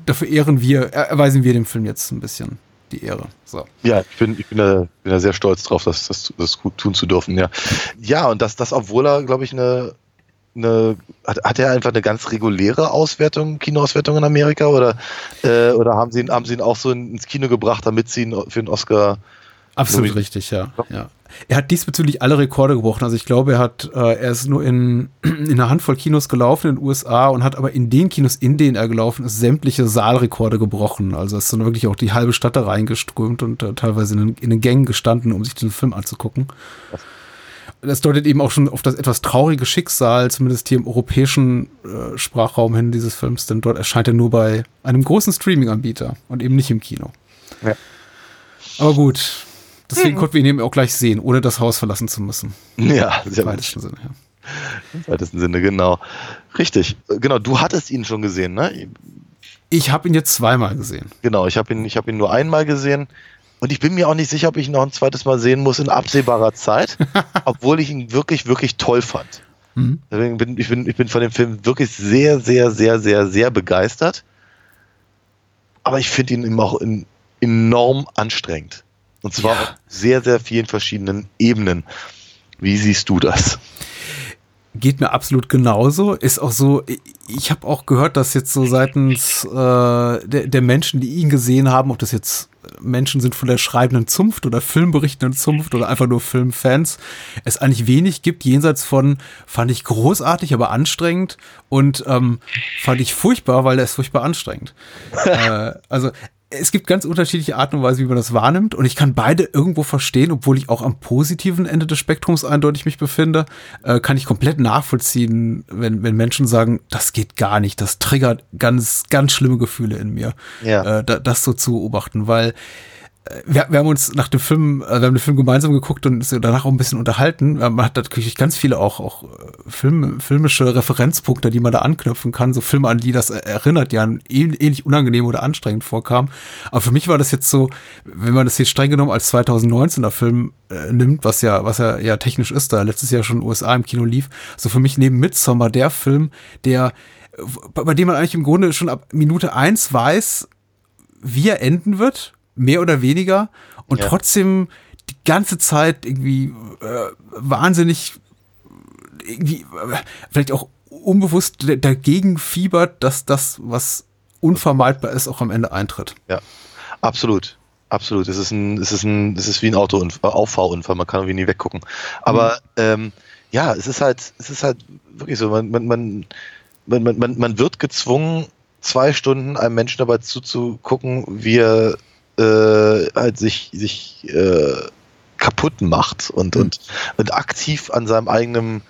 dafür ehren wir, erweisen wir dem Film jetzt ein bisschen die Ehre. So. Ja, ich bin, ich bin, da, bin da sehr stolz drauf, das, das, das gut tun zu dürfen, ja. Ja, und das, das obwohl er, glaube ich, eine, eine hat, hat er einfach eine ganz reguläre Auswertung, Kinoauswertung in Amerika oder, äh, oder haben sie ihn, haben sie ihn auch so ins Kino gebracht, damit sie ihn für den Oscar Absolut richtig, ja. ja. Er hat diesbezüglich alle Rekorde gebrochen. Also ich glaube, er hat, äh, er ist nur in, in einer Handvoll Kinos gelaufen in den USA und hat aber in den Kinos, in denen er gelaufen ist, sämtliche Saalrekorde gebrochen. Also ist dann wirklich auch die halbe Stadt da reingeströmt und äh, teilweise in, in, den Gängen gestanden, um sich den Film anzugucken. Das deutet eben auch schon auf das etwas traurige Schicksal, zumindest hier im europäischen äh, Sprachraum hin dieses Films, denn dort erscheint er nur bei einem großen Streaming-Anbieter und eben nicht im Kino. Ja. Aber gut, Deswegen mhm. konnten wir ihn eben auch gleich sehen, ohne das Haus verlassen zu müssen. Ja, sehr Im weitesten Sinne, ja. Im weitesten Sinne, genau. Richtig. Genau, du hattest ihn schon gesehen, ne? Ich habe ihn jetzt zweimal gesehen. Genau, ich habe ihn, hab ihn nur einmal gesehen. Und ich bin mir auch nicht sicher, ob ich ihn noch ein zweites Mal sehen muss in absehbarer Zeit, obwohl ich ihn wirklich, wirklich toll fand. Mhm. Deswegen bin ich, bin, ich bin von dem Film wirklich sehr, sehr, sehr, sehr, sehr begeistert. Aber ich finde ihn eben auch in, enorm anstrengend. Und zwar ja. auf sehr, sehr vielen verschiedenen Ebenen. Wie siehst du das? Geht mir absolut genauso. Ist auch so, ich habe auch gehört, dass jetzt so seitens äh, der, der Menschen, die ihn gesehen haben, ob das jetzt Menschen sind von der schreibenden Zunft oder filmberichtenden Zunft oder einfach nur Filmfans, es eigentlich wenig gibt, jenseits von fand ich großartig, aber anstrengend und ähm, fand ich furchtbar, weil er ist furchtbar anstrengend. äh, also es gibt ganz unterschiedliche Arten und Weise, wie man das wahrnimmt. Und ich kann beide irgendwo verstehen, obwohl ich auch am positiven Ende des Spektrums eindeutig mich befinde, äh, kann ich komplett nachvollziehen, wenn, wenn Menschen sagen, das geht gar nicht, das triggert ganz, ganz schlimme Gefühle in mir, ja. äh, das so zu beobachten, weil wir, wir, haben uns nach dem Film, äh, wir haben den Film gemeinsam geguckt und danach auch ein bisschen unterhalten. Man hat natürlich ganz viele auch, auch äh, Film, filmische Referenzpunkte, die man da anknüpfen kann. So Filme, an die das erinnert, die an ähnlich unangenehm oder anstrengend vorkam. Aber für mich war das jetzt so, wenn man das jetzt streng genommen als 2019er Film äh, nimmt, was ja, was ja, ja technisch ist, da letztes Jahr schon USA im Kino lief, so für mich neben Midsommar der Film, der, bei dem man eigentlich im Grunde schon ab Minute eins weiß, wie er enden wird mehr oder weniger und ja. trotzdem die ganze Zeit irgendwie äh, wahnsinnig irgendwie äh, vielleicht auch unbewusst dagegen fiebert, dass das, was unvermeidbar ist, auch am Ende eintritt. Ja, absolut. Absolut. Es ist ein, es ist ein, es ist wie ein Autounfall, Auffahrunfall, man kann irgendwie nie weggucken. Aber mhm. ähm, ja, es ist halt, es ist halt wirklich so, man, man, man, man, man, man wird gezwungen, zwei Stunden einem Menschen dabei zuzugucken, wie er äh, halt sich, sich äh, kaputt macht und, mhm. und, und aktiv an seinem eigenen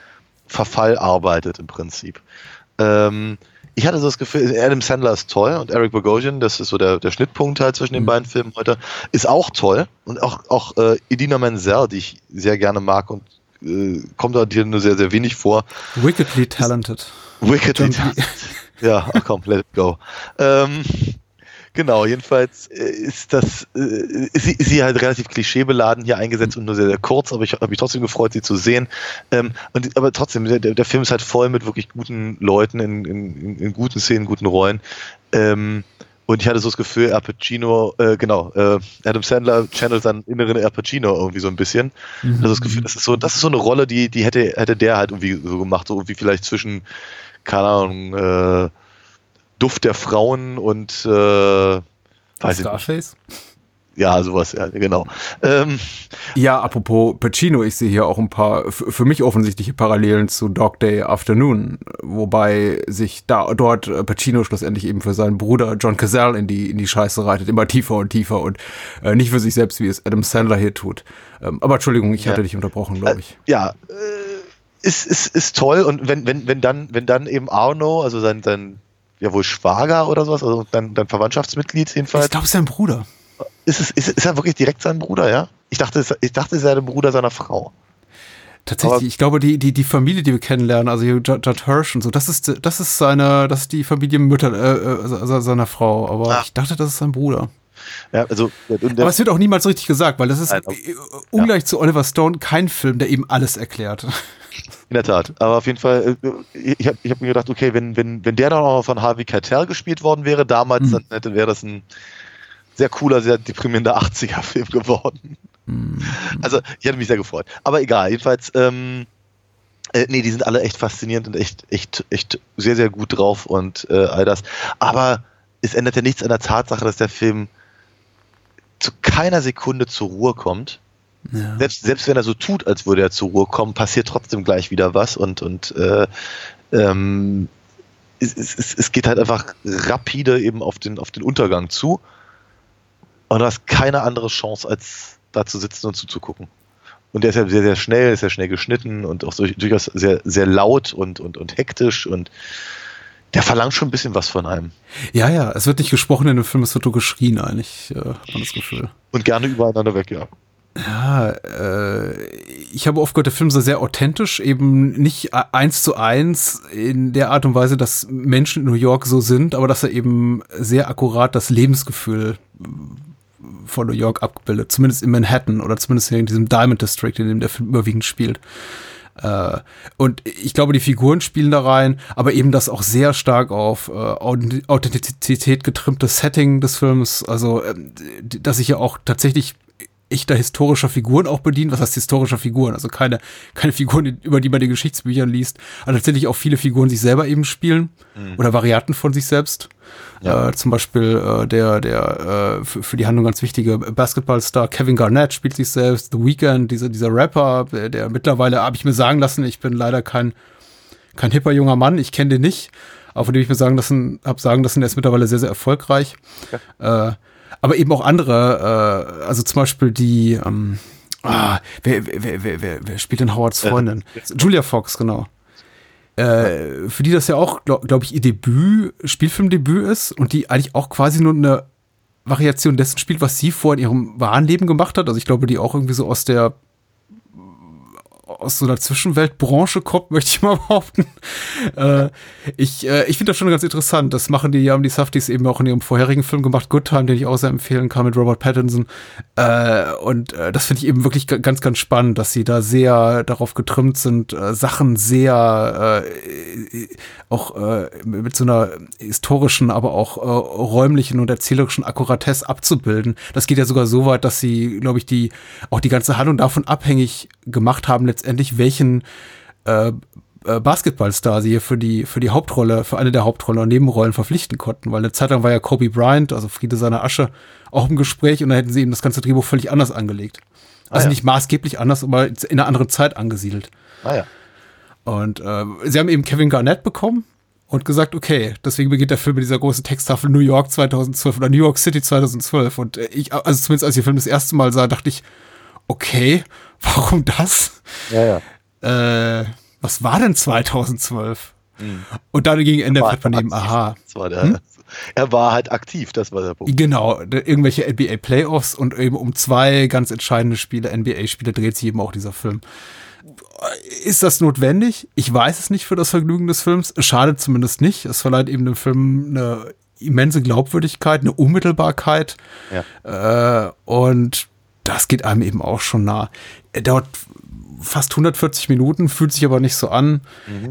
Verfall arbeitet im Prinzip. Ähm, ich hatte so das Gefühl, Adam Sandler ist toll und Eric Bogosian, das ist so der, der Schnittpunkt halt zwischen den mhm. beiden Filmen heute, ist auch toll. Und auch, auch äh, Idina Menzel, die ich sehr gerne mag und äh, kommt da hier nur sehr, sehr wenig vor. Wickedly talented. Wickedly talented. ja, komm, let it go. Ähm, Genau, jedenfalls äh, ist das, äh, ist sie, ist sie halt relativ klischeebeladen hier eingesetzt und nur sehr, sehr kurz, aber ich habe mich trotzdem gefreut, sie zu sehen. Ähm, und, aber trotzdem, der, der Film ist halt voll mit wirklich guten Leuten in, in, in guten Szenen, guten Rollen. Ähm, und ich hatte so das Gefühl, Al Pacino, äh, genau, äh, Adam Sandler channelt seinen inneren Al Pacino irgendwie so ein bisschen. Mhm. Also das Gefühl, das ist so, das ist so eine Rolle, die, die hätte, hätte der halt irgendwie so gemacht, so irgendwie vielleicht zwischen, keine Ahnung, äh, Duft der Frauen und äh, weiß Scarface? Ja, sowas, ja, genau. Ähm, ja, apropos Pacino, ich sehe hier auch ein paar für mich offensichtliche Parallelen zu Dog Day Afternoon, wobei sich da dort Pacino schlussendlich eben für seinen Bruder John Cazale in die in die Scheiße reitet, immer tiefer und tiefer und äh, nicht für sich selbst, wie es Adam Sandler hier tut. Ähm, aber Entschuldigung, ich hatte dich unterbrochen, glaube ich. Äh, ja, äh, ist, ist, ist toll und wenn, wenn, wenn dann, wenn dann eben Arno, also sein, sein ja wohl Schwager oder sowas, also dein, dein Verwandtschaftsmitglied jedenfalls. Ich glaube, es ist sein Bruder. Ist, es, ist, ist er wirklich direkt sein Bruder, ja? Ich dachte, es- ich dachte, es sei der Bruder seiner Frau. Tatsächlich, Aber- ich glaube, die, die, die Familie, die wir kennenlernen, also hier Judd Hirsch und so, das ist, das ist seine, das ist die Familienmutter äh, äh, seiner Frau. Aber Ah. ich dachte, das ist sein Bruder. Ja, also, Aber es wird auch niemals richtig gesagt, weil das ist Nein, äh, ungleich zu Oliver Stone kein Film, der eben alles erklärt. In der Tat. Aber auf jeden Fall, äh, ich habe ich hab mir gedacht, okay, wenn, wenn, wenn der dann auch noch von Harvey Keitel gespielt worden wäre damals, Mhm. dann wäre das ein sehr cooler, sehr deprimierender 80er-Film geworden. Mhm. Also, ich hätte mich sehr gefreut. Aber egal, jedenfalls, ähm, äh, nee, die sind alle echt faszinierend und echt, echt, echt sehr, sehr gut drauf und äh, all das. Aber es ändert ja nichts an der Tatsache, dass der Film zu keiner Sekunde zur Ruhe kommt. Ja. Selbst, selbst wenn er so tut, als würde er zur Ruhe kommen, passiert trotzdem gleich wieder was und, und äh, ähm, es, es, es, geht halt einfach rapide eben auf den, auf den Untergang zu. Und du hast keine andere Chance, als da zu sitzen und zuzugucken. Und der ist ja sehr, sehr schnell, ist ja schnell geschnitten und auch durchaus sehr, sehr laut und, und, und hektisch und der verlangt schon ein bisschen was von einem. ja, ja, es wird nicht gesprochen in dem Film, es wird nur geschrien eigentlich, äh, hat man das Gefühl. Und gerne übereinander weg, ja. Ja, äh, ich habe oft gehört, der Film sei sehr authentisch, eben nicht eins zu eins in der Art und Weise, dass Menschen in New York so sind, aber dass er eben sehr akkurat das Lebensgefühl von New York abgebildet, zumindest in Manhattan oder zumindest in diesem Diamond District, in dem der Film überwiegend spielt. Äh, und ich glaube, die Figuren spielen da rein, aber eben das auch sehr stark auf äh, Authent- Authentizität getrimmte Setting des Films, also ähm, dass sich ja auch tatsächlich echter historischer Figuren auch bedient. Was heißt historischer Figuren? Also keine, keine Figuren, die- über die man in den Geschichtsbüchern liest, aber tatsächlich auch viele Figuren sich selber eben spielen oder Varianten von sich selbst. Ja. Äh, zum Beispiel äh, der, der äh, für, für die Handlung ganz wichtige Basketballstar Kevin Garnett spielt sich selbst. The Weeknd, dieser, dieser Rapper, der, der mittlerweile, habe ich mir sagen lassen, ich bin leider kein, kein hipper junger Mann, ich kenne den nicht, aber von dem ich mir sagen lassen, habe sagen lassen, der ist mittlerweile sehr, sehr erfolgreich. Äh, aber eben auch andere, äh, also zum Beispiel die, ähm, ah, wer, wer, wer, wer, wer spielt denn Howards Freundin? Julia Fox, genau. Äh, für die das ja auch, glaube glaub ich, ihr Debüt, Spielfilmdebüt ist und die eigentlich auch quasi nur eine Variation dessen spielt, was sie vor in ihrem wahren Leben gemacht hat. Also ich glaube, die auch irgendwie so aus der aus so einer Zwischenweltbranche kommt, möchte ich mal behaupten. äh, ich äh, ich finde das schon ganz interessant. Das machen die, haben die Safties eben auch in ihrem vorherigen Film gemacht, Good Time, den ich auch sehr empfehlen kann mit Robert Pattinson. Äh, und äh, das finde ich eben wirklich ganz, ganz spannend, dass sie da sehr darauf getrimmt sind, äh, Sachen sehr äh, auch mit so einer historischen, aber auch räumlichen und erzählerischen Akkuratesse abzubilden. Das geht ja sogar so weit, dass sie, glaube ich, die auch die ganze Handlung davon abhängig gemacht haben, letztendlich welchen äh, äh, Basketballstar sie hier für die, für die Hauptrolle, für eine der Hauptrollen und Nebenrollen verpflichten konnten, weil eine Zeit lang war ja Kobe Bryant, also Friede seiner Asche, auch im Gespräch und da hätten sie eben das ganze Drehbuch völlig anders angelegt. Also ja. nicht maßgeblich anders, aber in einer anderen Zeit angesiedelt. Naja. Und äh, sie haben eben Kevin Garnett bekommen und gesagt, okay, deswegen beginnt der Film mit dieser großen Texttafel New York 2012 oder New York City 2012. Und äh, ich, also zumindest als ich den Film das erste Mal sah, dachte ich, okay, warum das? Ja, ja. Äh, was war denn 2012? Und dann gegen Ende fährt man eben, aha, Das war der, Er war halt aktiv, das war der Punkt. genau, irgendwelche NBA Playoffs und eben um zwei ganz entscheidende Spiele, NBA-Spiele, dreht sich eben auch dieser Film. Ist das notwendig? Ich weiß es nicht für das Vergnügen des Films. Es schadet zumindest nicht. Es verleiht eben dem Film eine immense Glaubwürdigkeit, eine Unmittelbarkeit. Äh, und das geht einem eben auch schon nah. Er dauert fast 140 Minuten, fühlt sich aber nicht so an.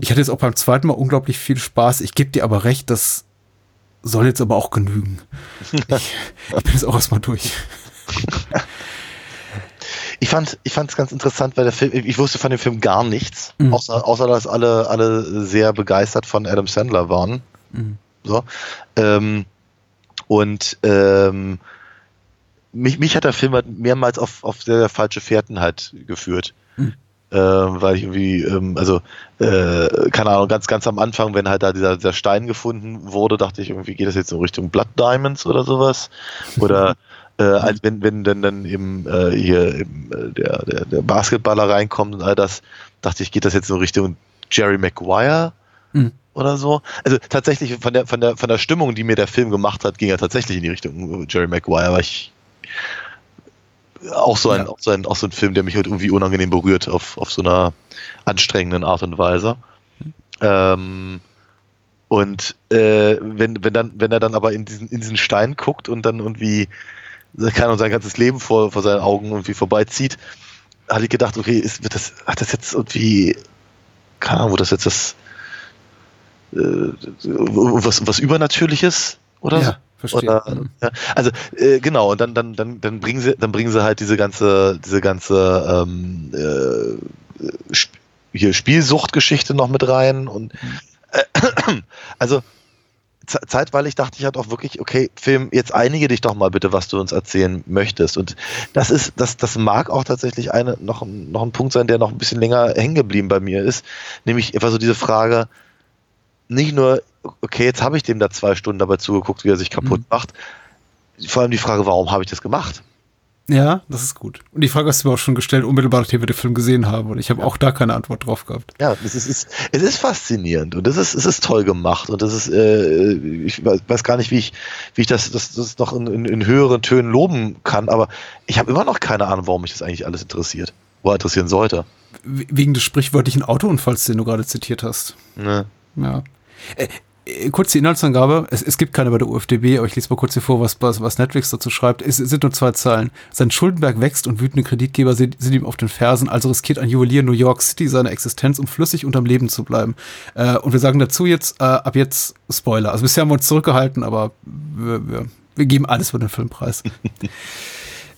Ich hatte jetzt auch beim zweiten Mal unglaublich viel Spaß. Ich gebe dir aber recht, das soll jetzt aber auch genügen. Ich, ich bin jetzt auch erstmal durch. Ich fand ich fand es ganz interessant, weil der Film, ich wusste von dem Film gar nichts, Mhm. außer, außer dass alle, alle sehr begeistert von Adam Sandler waren. Mhm. So. Ähm, und ähm, mich, mich hat der Film halt mehrmals auf, auf sehr, sehr falsche Fährten halt geführt. Mhm. Ähm, weil ich irgendwie, ähm, also, äh, keine Ahnung, ganz, ganz am Anfang, wenn halt da dieser, dieser Stein gefunden wurde, dachte ich irgendwie, geht das jetzt in Richtung Blood Diamonds oder sowas? Oder äh, als wenn, wenn dann, dann eben äh, hier eben, äh, der, der, der Basketballer reinkommt und all das, dachte ich, geht das jetzt in Richtung Jerry Maguire? Mhm. oder so. Also tatsächlich von der, von der, von der Stimmung, die mir der Film gemacht hat, ging er tatsächlich in die Richtung Jerry Maguire, aber ich auch so ein, Ja. auch so ein, auch so ein Film, der mich halt irgendwie unangenehm berührt auf, auf so einer anstrengenden Art und Weise. Ähm, und äh, wenn, wenn, dann, wenn er dann aber in diesen, in diesen Stein guckt und dann irgendwie keine Ahnung, sein ganzes Leben vor, vor seinen Augen irgendwie vorbeizieht, hatte ich gedacht, okay, ist, wird das, hat das jetzt irgendwie, keine Ahnung, wo das jetzt das äh, was, was Übernatürliches oder? Ja, verstehe. Oder, Mhm. ja, also äh, genau, und dann, dann, dann, dann bringen sie, dann bringen sie halt diese ganze, diese ganze ähm, äh, Sp hier Spielsuchtgeschichte noch mit rein und äh, also ze- zeitweilig dachte ich halt auch wirklich, okay, Film, jetzt einige dich doch mal bitte, was du uns erzählen möchtest. Und das ist, das, das mag auch tatsächlich eine, noch, noch ein Punkt sein, der noch ein bisschen länger hängen geblieben bei mir ist. Nämlich einfach so diese Frage, nicht nur, okay, jetzt habe ich dem da zwei Stunden dabei zugeguckt, wie er sich kaputt Mhm. macht. Vor allem die Frage, warum habe ich das gemacht? Ja, das ist gut. Und die Frage hast du mir auch schon gestellt, unmittelbar nachdem wir den Film gesehen haben. Und ich habe auch da keine Antwort drauf gehabt. Ja, es ist, es ist, es ist faszinierend und es ist, es ist toll gemacht und das ist, äh, ich weiß gar nicht, wie ich, wie ich das, das, das noch in, in, in höheren Tönen loben kann, aber ich habe immer noch keine Ahnung, warum mich das eigentlich alles interessiert. Oder interessieren sollte. Wegen des sprichwörtlichen Autounfalls, den du gerade zitiert hast. Ne? Ja. Äh, äh, kurz die Inhaltsangabe. Es, es gibt keine bei der UFDB, aber ich lese mal kurz hier vor, was, was, was Netflix dazu schreibt. Es, es sind nur zwei Zeilen. Sein Schuldenberg wächst und wütende Kreditgeber sind, sind ihm auf den Fersen, also riskiert ein Juwelier New York City seine Existenz, um flüssig und am Leben zu bleiben. Äh, und wir sagen dazu jetzt, äh, ab jetzt Spoiler. Also bisher haben wir uns zurückgehalten, aber wir, wir, wir geben alles für den Filmpreis.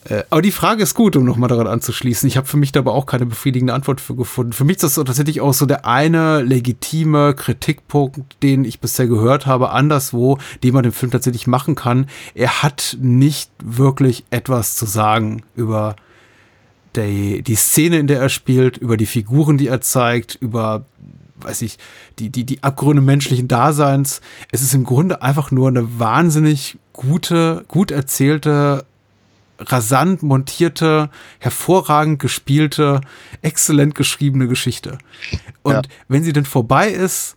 Äh, Aber die Frage ist gut, um nochmal daran anzuschließen. Ich habe für mich dabei auch keine befriedigende Antwort für gefunden. Für mich ist das tatsächlich auch so der eine legitime Kritikpunkt, den ich bisher gehört habe, anderswo, den man dem Film tatsächlich machen kann. Er hat nicht wirklich etwas zu sagen über die, die Szene, in der er spielt, über die Figuren, die er zeigt, über weiß ich, die, die, die Abgründe menschlichen Daseins. Es ist im Grunde einfach nur eine wahnsinnig gute, gut erzählte, rasant montierte, hervorragend gespielte, exzellent geschriebene Geschichte. Und Ja. wenn sie denn vorbei ist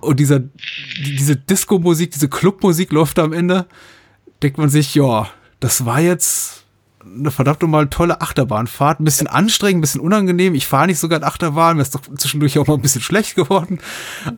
und dieser, die- diese Disco-Musik, diese Clubmusik läuft am Ende, denkt man sich, ja, das war jetzt eine verdammt nochmal tolle Achterbahnfahrt. Ein bisschen anstrengend, ein bisschen unangenehm. Ich fahre nicht so gern Achterbahn, mir ist doch zwischendurch auch mal ein bisschen schlecht geworden.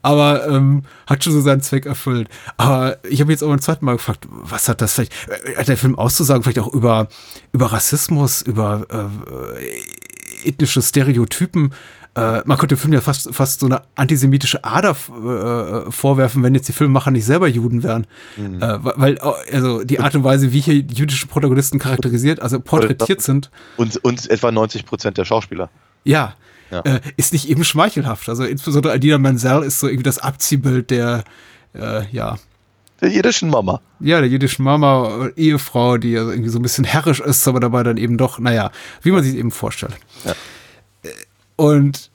Aber ähm, hat schon so seinen Zweck erfüllt. Aber ich habe jetzt auch beim zweiten Mal gefragt, was hat das vielleicht, äh, hat der Film auszusagen, vielleicht auch über, über Rassismus, über äh, ethnische Stereotypen. Äh, man könnte dem Film ja fast, fast so eine antisemitische Ader äh, vorwerfen, wenn jetzt die Filmemacher nicht selber Juden wären. Äh, weil, also die Art und Weise, wie hier die jüdischen Protagonisten charakterisiert, also porträtiert sind, Und, und etwa 90 Prozent der Schauspieler. ja, Ja. Äh, ist nicht eben schmeichelhaft. Also insbesondere Adina Menzel ist so irgendwie das Abziehbild der, äh, ja, Der jiddischen Mama. ja, der jüdischen Mama, äh, Ehefrau, die also irgendwie so ein bisschen herrisch ist, aber dabei dann eben doch, naja, wie man sich eben vorstellt. Ja. Und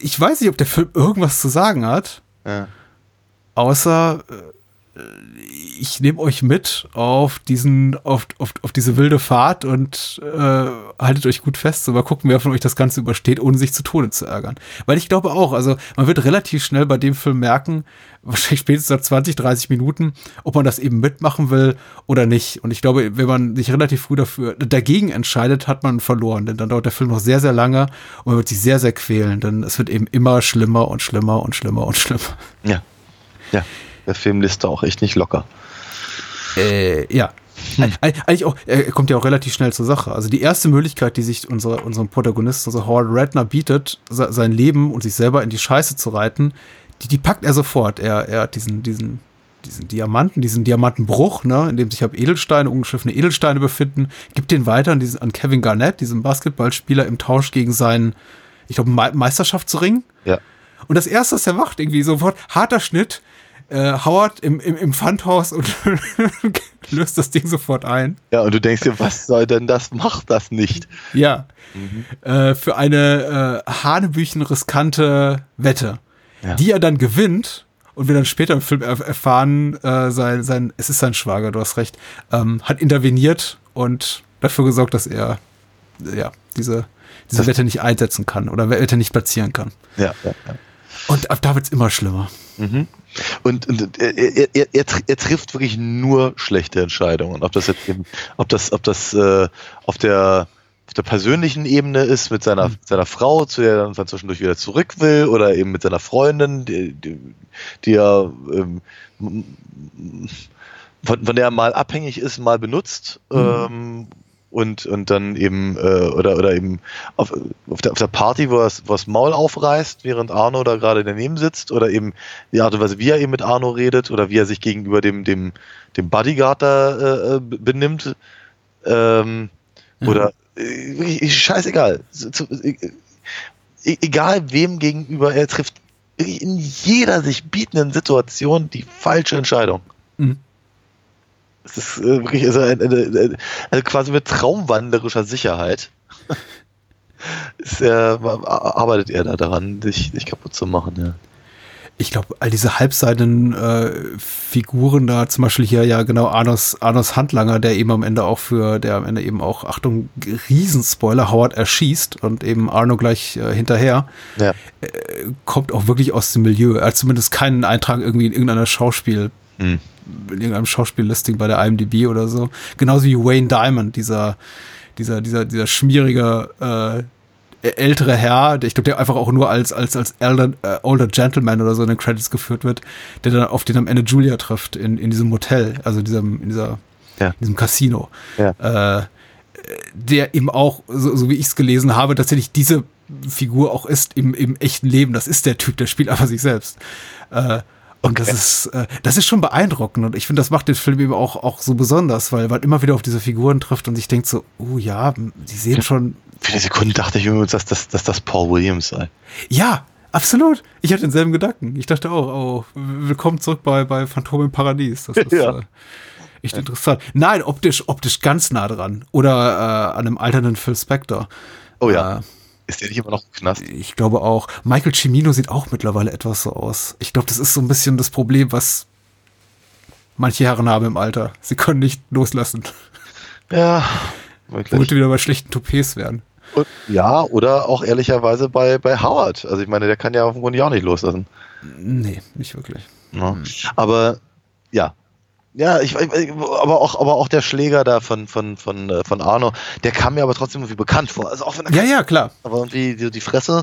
ich weiß nicht, ob der Film irgendwas zu sagen hat, Ja. außer äh, ich nehme euch mit auf diesen, auf, auf, auf diese wilde Fahrt und äh, haltet euch gut fest. So mal gucken, wer von euch das Ganze übersteht, ohne sich zu Tode zu ärgern. Weil ich glaube auch, also man wird relativ schnell bei dem Film merken, wahrscheinlich spätestens nach 20, 30 Minuten, ob man das eben mitmachen will oder nicht. Und ich glaube, wenn man sich relativ früh dafür dagegen entscheidet, hat man verloren. Denn dann dauert der Film noch sehr, sehr lange und man wird sich sehr, sehr quälen. Denn es wird eben immer schlimmer und schlimmer und schlimmer und schlimmer. Ja. Ja. Der Film lässt da auch echt nicht locker. Äh, ja. Eig- Eigentlich auch, er kommt ja auch relativ schnell zur Sache. Also die erste Möglichkeit, die sich unsere, unserem Protagonisten, also Howard Redner, bietet, se- sein Leben und sich selber in die Scheiße zu reiten, die, die packt er sofort. Er, er hat diesen, diesen, diesen Diamanten, diesen Diamantenbruch, ne, in dem sich ab Edelsteine, ungeschliffene Edelsteine befinden, gibt den weiter an, diesen, an Kevin Garnett, diesem Basketballspieler, im Tausch gegen seinen, ich glaube, Me Meisterschaftsring. Ja. Und das erste, was er macht, irgendwie sofort, harter Schnitt, äh, Howard im, im, im Pfandhaus und löst das Ding sofort ein. Ja, und du denkst dir, was soll denn das? Macht das nicht. Ja. Äh, für eine äh, Hanebüchen riskante Wette, Ja. die er dann gewinnt. Und wir dann später im Film erf erfahren, äh, sein, sein, es ist sein Schwager, du hast recht, ähm, hat interveniert und dafür gesorgt, dass er ja, diese, diese Das- Wette nicht einsetzen kann oder Wette nicht platzieren kann. Ja, ja, ja. Und ab da wird's immer schlimmer. Mhm. Und, und er, er, er, er, er trifft wirklich nur schlechte Entscheidungen. Ob das jetzt eben, ob das, ob das äh, auf der auf der persönlichen Ebene ist mit seiner, seiner Frau, zu der er dann zwischendurch wieder zurück will, oder eben mit seiner Freundin, die, die, die er ähm, von, von der er mal abhängig ist, mal benutzt. Ähm, und, und dann eben, äh, oder, oder eben auf, auf, der, auf der Party, wo er das- Maul aufreißt, während Arno da gerade daneben sitzt, oder eben die Art und Weise, wie er eben mit Arno redet, oder wie er sich gegenüber dem, dem, dem Bodyguard da äh, äh, benimmt. Ähm, Oder äh, scheißegal. Äh, e- egal wem gegenüber er trifft, in jeder sich bietenden Situation die falsche Entscheidung. Mhm. Es ist äh, wirklich also, eine, eine, also quasi mit traumwandlerischer Sicherheit. ist er, arbeitet er da daran, dich, dich kaputt zu machen, ja. Ich glaube, all diese halbseitigen äh, Figuren da, zum Beispiel hier ja genau Arnos, Arnos Handlanger, der eben am Ende auch für, der am Ende eben auch, Achtung, Riesenspoiler, Howard erschießt und eben Arno gleich äh, hinterher, ja. kommt auch wirklich aus dem Milieu. Er hat zumindest keinen Eintrag irgendwie in irgendeiner Schauspiel, Hm. In irgendeinem Schauspiellisting bei der IMDb oder so. Genauso wie Wayne Diamond, dieser, dieser, dieser, dieser schmierige, äh, ältere Herr, der, ich glaube, der einfach auch nur als, als, als elder, äh, older Gentleman oder so in den Credits geführt wird, der dann auf den am Ende Julia trifft in, in diesem Hotel, also diesem, in dieser, Ja. in diesem Casino. Ja. Äh, der eben auch, so, so wie ich es gelesen habe, tatsächlich diese Figur auch ist im, im echten Leben. Das ist der Typ, der spielt einfach sich selbst. Äh, und das ist, äh, das ist schon beeindruckend. Und ich finde, das macht den Film eben auch, auch so besonders, weil man immer wieder auf diese Figuren trifft und sich denkt so, oh ja, die sehen schon, Für eine Sekunde dachte ich übrigens, dass das, dass das Paul Williams sei. ja, absolut. Ich hatte denselben Gedanken. Ich dachte auch, oh, willkommen zurück bei, bei Phantom im Paradies. Das ist Ja. äh, echt interessant. Nein, optisch, optisch ganz nah dran. Oder äh, an einem alternden Phil Spector. Oh ja. Äh, Ist der nicht immer noch im Knast? ich glaube auch. Michael Cimino sieht auch mittlerweile etwas so aus. Ich glaube, das ist so ein bisschen das Problem, was manche Herren haben im Alter. Sie können nicht loslassen. Ja, Womit wirklich. wir wieder bei schlechten Toupets werden. Und, ja, oder auch ehrlicherweise bei, bei Howard. Also ich meine, der kann ja auf dem Grunde auch nicht loslassen. Nee, nicht wirklich. Ne? Aber ja. Ja, ich, ich- aber auch, aber auch der Schläger da von, von, von, äh, von Arno, der kam mir aber trotzdem irgendwie bekannt vor. Also auch wenn Ja, ja, klar. aber irgendwie die, die Fresse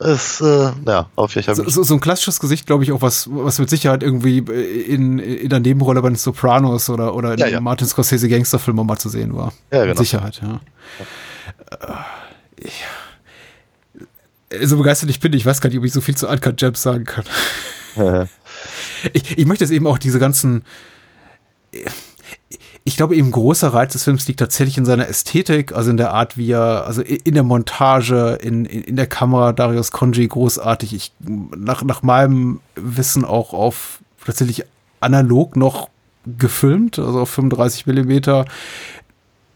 ist, äh, ja, aber vielleicht habe So, so, so ein klassisches Gesicht, glaube ich, auch was, was mit Sicherheit irgendwie in, in der Nebenrolle bei den Sopranos oder, oder in Ja, ja. Martin Scorsese Gangsterfilm mal zu sehen war. Ja, Mit genau. Sicherheit, ja. Äh, ich- So begeistert ich bin, ich weiß gar nicht, ob ich so viel zu Uncut Gems sagen kann. Ich, ich möchte jetzt eben auch diese ganzen. Ich glaube, eben großer Reiz des Films liegt tatsächlich in seiner Ästhetik, also in der Art, wie er, also in der Montage, in, in, in der Kamera, Darius Konji großartig. Ich, nach, nach meinem Wissen auch auf tatsächlich analog noch gefilmt, also auf 35 Millimeter.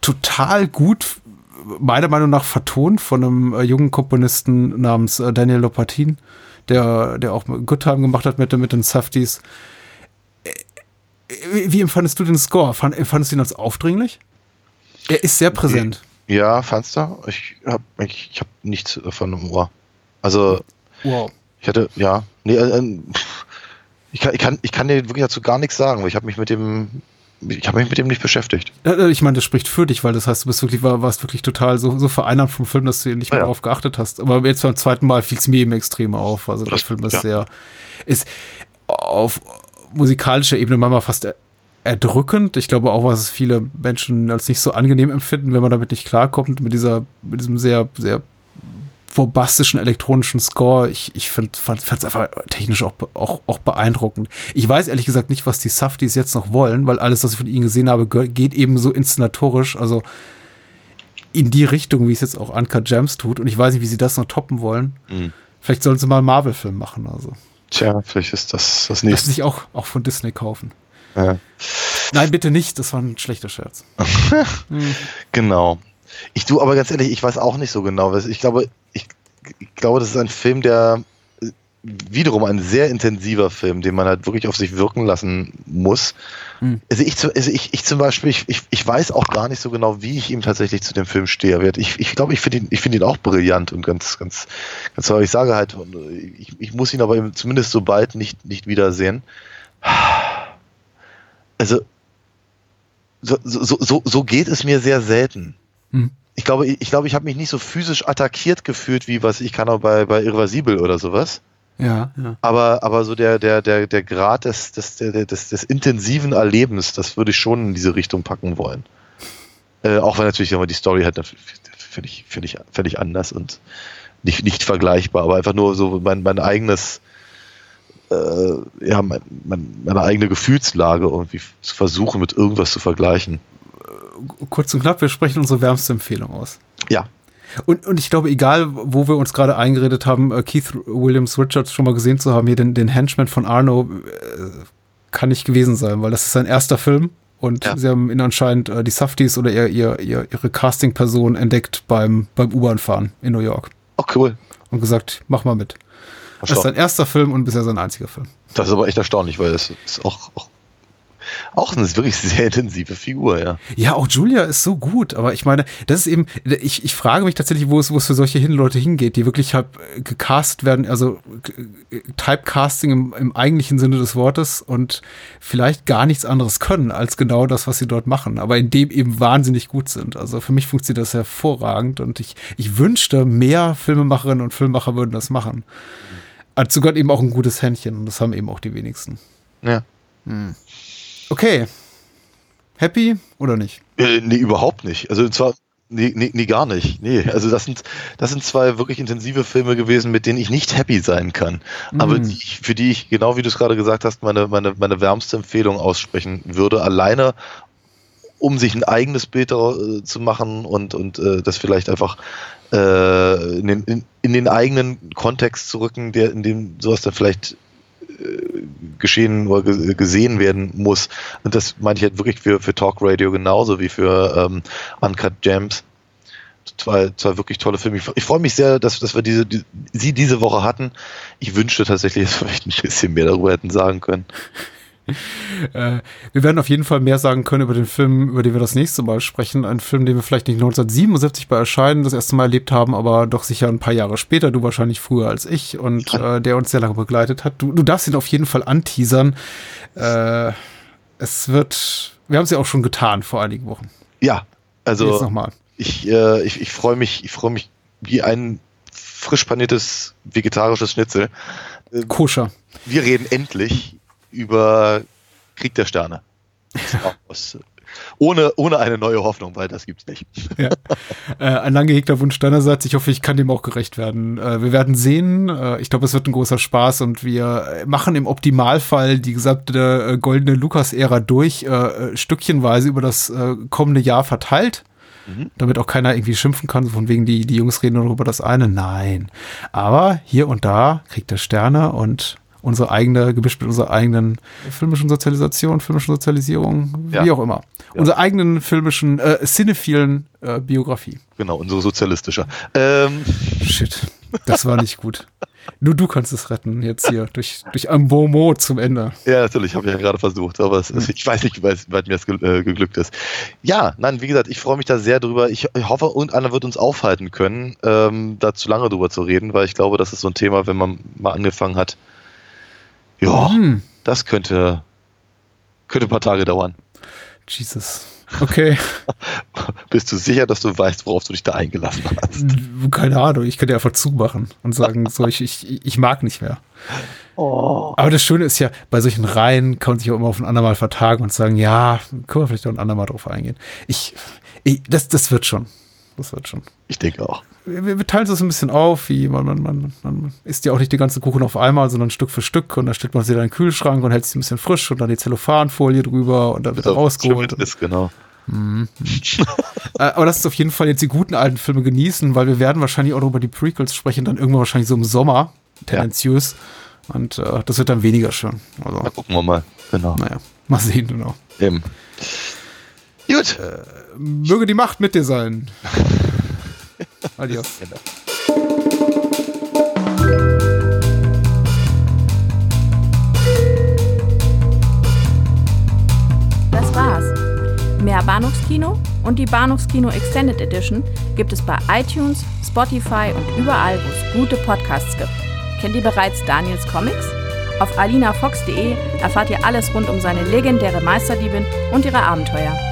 Total gut, meiner Meinung nach vertont von einem äh, jungen Komponisten namens äh, Daniel Lopatin, der, der auch Good Time gemacht hat mit, mit den Safties. Wie, wie empfandest du den Score? Fand, empfandest du ihn als aufdringlich? Er ist sehr präsent. Ja, fandst du? Ich habe ich, ich hab nichts davon im Ohr. Also, Wow. ich hatte, ja, nee, äh, äh, ich kann, ich kann, ich kann dir wirklich dazu gar nichts sagen, weil ich habe mich mit dem, ich habe mich mit dem nicht beschäftigt. Äh, Ich meine, das spricht für dich, weil das heißt, du bist wirklich, war, warst wirklich total so, so vereinnahmt vom Film, dass du nicht mehr Ja. darauf geachtet hast. Aber jetzt beim zweiten Mal fiel es mir eben extrem auf. Also der Das- Film ist ja. sehr, ist auf musikalischer Ebene manchmal fast erdrückend. Ich glaube auch, was viele Menschen als nicht so angenehm empfinden, wenn man damit nicht klarkommt, mit dieser, mit diesem sehr, sehr bombastischen elektronischen Score. Ich, ich fand es einfach technisch auch, auch, auch beeindruckend. Ich weiß ehrlich gesagt nicht, was die Safties jetzt noch wollen, weil alles, was ich von ihnen gesehen habe, ge- geht eben so inszenatorisch, also in die Richtung, wie es jetzt auch Uncut Gems tut. Und ich weiß nicht, wie sie das noch toppen wollen. Mhm. Vielleicht sollen sie mal einen Marvel-Film machen. Also. Tja, vielleicht ist das das nächste. sich auch, auch von Disney kaufen. Nein, bitte nicht. Das war ein schlechter Scherz. Genau. Ich du, aber ganz ehrlich, ich weiß auch nicht so genau. was- Ich glaube, ich, ich glaube, das ist ein Film, der wiederum ein sehr intensiver Film, den man halt wirklich auf sich wirken lassen muss. Mhm. Also, ich, also ich, ich zum Beispiel, ich, ich, ich weiß auch gar nicht so genau, wie ich ihm tatsächlich zu dem Film stehe. Ich, ich glaube, ich finde ihn, ich finde ihn auch brillant und ganz, ganz, ganz toll. Ich sage halt, ich, ich muss ihn aber zumindest so bald nicht, nicht wiedersehen. Also, so, so, so, so geht es mir sehr selten. Mhm ich glaube, ich, glaube, ich habe mich nicht so physisch attackiert gefühlt, wie was ich kann auch bei, bei Irreversibel oder sowas. Ja, ja. Aber, aber so der, der, der, der Grad des, des, des, des intensiven Erlebens, das würde ich schon in diese Richtung packen wollen. Äh, auch wenn natürlich immer die Story halt völlig, völlig, völlig anders und nicht, nicht vergleichbar, aber einfach nur so mein, mein eigenes, äh, ja, mein, mein, meine eigene Gefühlslage irgendwie zu versuchen, mit irgendwas zu vergleichen. Kurz und knapp, wir sprechen unsere wärmste Empfehlung aus. Ja, und, und ich glaube, egal, wo wir uns gerade eingeredet haben, äh, Keith Williams Richards schon mal gesehen zu haben, hier den, den Henchman von Arno, äh, kann nicht gewesen sein, weil das ist sein erster Film und ja. sie haben ihn anscheinend äh, die Safties oder ihr, ihr, ihr, ihre Casting-Person entdeckt beim, beim U-Bahn-Fahren in New York. Oh, cool. Und gesagt, mach mal mit. Das ist sein erster Film und bisher sein einziger Film. Das ist aber echt erstaunlich, weil es ist auch, auch auch eine wirklich sehr intensive Figur, ja. Ja, auch Julia ist so gut, aber ich meine, das ist eben, ich, ich frage mich tatsächlich, wo es, wo es für solche Leute hingeht, die wirklich halt gecast werden, also Typecasting im, im eigentlichen Sinne des Wortes und vielleicht gar nichts anderes können als genau das, was sie dort machen, aber in dem eben wahnsinnig gut sind. Also für mich funktioniert das hervorragend und ich, ich wünschte, mehr Filmemacherinnen und Filmemacher würden das machen. Also Gott eben auch ein gutes Händchen und das haben eben auch die wenigsten. Ja. Hm. Okay. Happy oder nicht? Äh, nee, überhaupt nicht. Also zwar, nee, nee, nee, gar nicht. Nee, also das sind, das sind zwei wirklich intensive Filme gewesen, mit denen ich nicht happy sein kann. Mm. Aber die, für die ich, genau wie du es gerade gesagt hast, meine, meine, meine wärmste Empfehlung aussprechen würde. Alleine, um sich ein eigenes Bild äh, zu machen und, und äh, das vielleicht einfach äh, in, den, in, in den eigenen Kontext zu rücken, der, in dem sowas dann vielleicht geschehen oder gesehen werden muss. Und das meine ich halt wirklich für, für Talk Radio genauso wie für ähm, Uncut Gems. Zwei, zwei wirklich tolle Filme. Ich, ich freue mich sehr, dass, dass wir diese, die, sie diese Woche hatten. Ich wünschte tatsächlich, dass wir vielleicht ein bisschen mehr darüber hätten sagen können. äh, wir werden auf jeden Fall mehr sagen können über den Film, über den wir das nächste Mal sprechen. Ein Film, den wir vielleicht nicht 1977 bei Erscheinen das erste Mal erlebt haben, aber doch sicher ein paar Jahre später, du wahrscheinlich früher als ich und äh, der uns sehr lange begleitet hat. Du, du darfst ihn auf jeden Fall anteasern. Äh, es wird, wir haben es ja auch schon getan vor einigen Wochen. Ja, also Jetzt nochmal. Ich, äh, ich, ich freue mich, ich freue mich wie ein frisch paniertes vegetarisches Schnitzel. Koscher. Wir reden endlich über Krieg der Sterne. ohne, ohne eine neue Hoffnung, weil das gibt's nicht. Ja. Äh, ein lang gehegter Wunsch deinerseits. Ich hoffe, ich kann dem auch gerecht werden. Äh, wir werden sehen. Äh, ich glaube, es wird ein großer Spaß und wir machen im Optimalfall die gesamte äh, goldene Lukas-Ära durch, äh, stückchenweise über das äh, kommende Jahr verteilt. Mhm. Damit auch keiner irgendwie schimpfen kann, von wegen die, die Jungs reden nur über das eine. Nein. Aber hier und da kriegt er Sterne und unsere eigene, gemischt mit unserer eigenen filmischen Sozialisation, filmischen Sozialisierung, ja. wie auch immer. Ja. Unserer eigenen filmischen, äh, cinephilen äh, Biografie. Genau, unsere sozialistische. Ähm. Shit, das war nicht gut. Nur du kannst es retten, jetzt hier, durch, durch ein Bon mot zum Ende. Ja, natürlich, habe ich ja gerade versucht, aber es, hm. ich weiß nicht, weit mir das äh, geglückt ist. Ja, nein, wie gesagt, ich freue mich da sehr drüber. Ich, ich hoffe, irgendeiner wird uns aufhalten können, ähm, da zu lange drüber zu reden, weil ich glaube, das ist so ein Thema, wenn man mal angefangen hat, ja, hm. das könnte, könnte ein paar Tage dauern. Jesus. Okay. Bist du sicher, dass du weißt, worauf du dich da eingelassen hast? Keine Ahnung, ich könnte einfach zumachen und sagen, so, ich, ich, ich mag nicht mehr. Oh. Aber das Schöne ist ja, bei solchen Reihen kann man sich auch immer auf ein andermal vertagen und sagen, ja, können wir vielleicht auch ein andermal drauf eingehen. Ich, ich das, das wird schon. Das wird schon. Ich denke auch wir, wir teilen es ein bisschen auf, wie man, man, man, man isst ja auch nicht die ganze Kuchen auf einmal, sondern Stück für Stück und dann stellt man sie dann in den Kühlschrank und hält sie ein bisschen frisch und dann die Zellophanfolie drüber und dann wird er rausgeholt. Ist, genau. Mhm. Äh, aber das ist auf jeden Fall jetzt die guten alten Filme genießen, weil wir werden wahrscheinlich auch noch über die Prequels sprechen, dann irgendwann wahrscheinlich so im Sommer, tendenziös. Ja. Und äh, das wird dann weniger schön. Also, Na, gucken wir mal. Genau. Naja, mal sehen, genau. Eben. Gut. Äh, Möge die Macht mit dir sein. Adios. Das war's. Mehr Bahnhofskino und die Bahnhofskino Extended Edition gibt es bei iTunes, Spotify und überall, wo es gute Podcasts gibt. Kennt ihr bereits Daniels Comics? Auf alinafox.de erfahrt ihr alles rund um seine legendäre Meisterdiebin und ihre Abenteuer.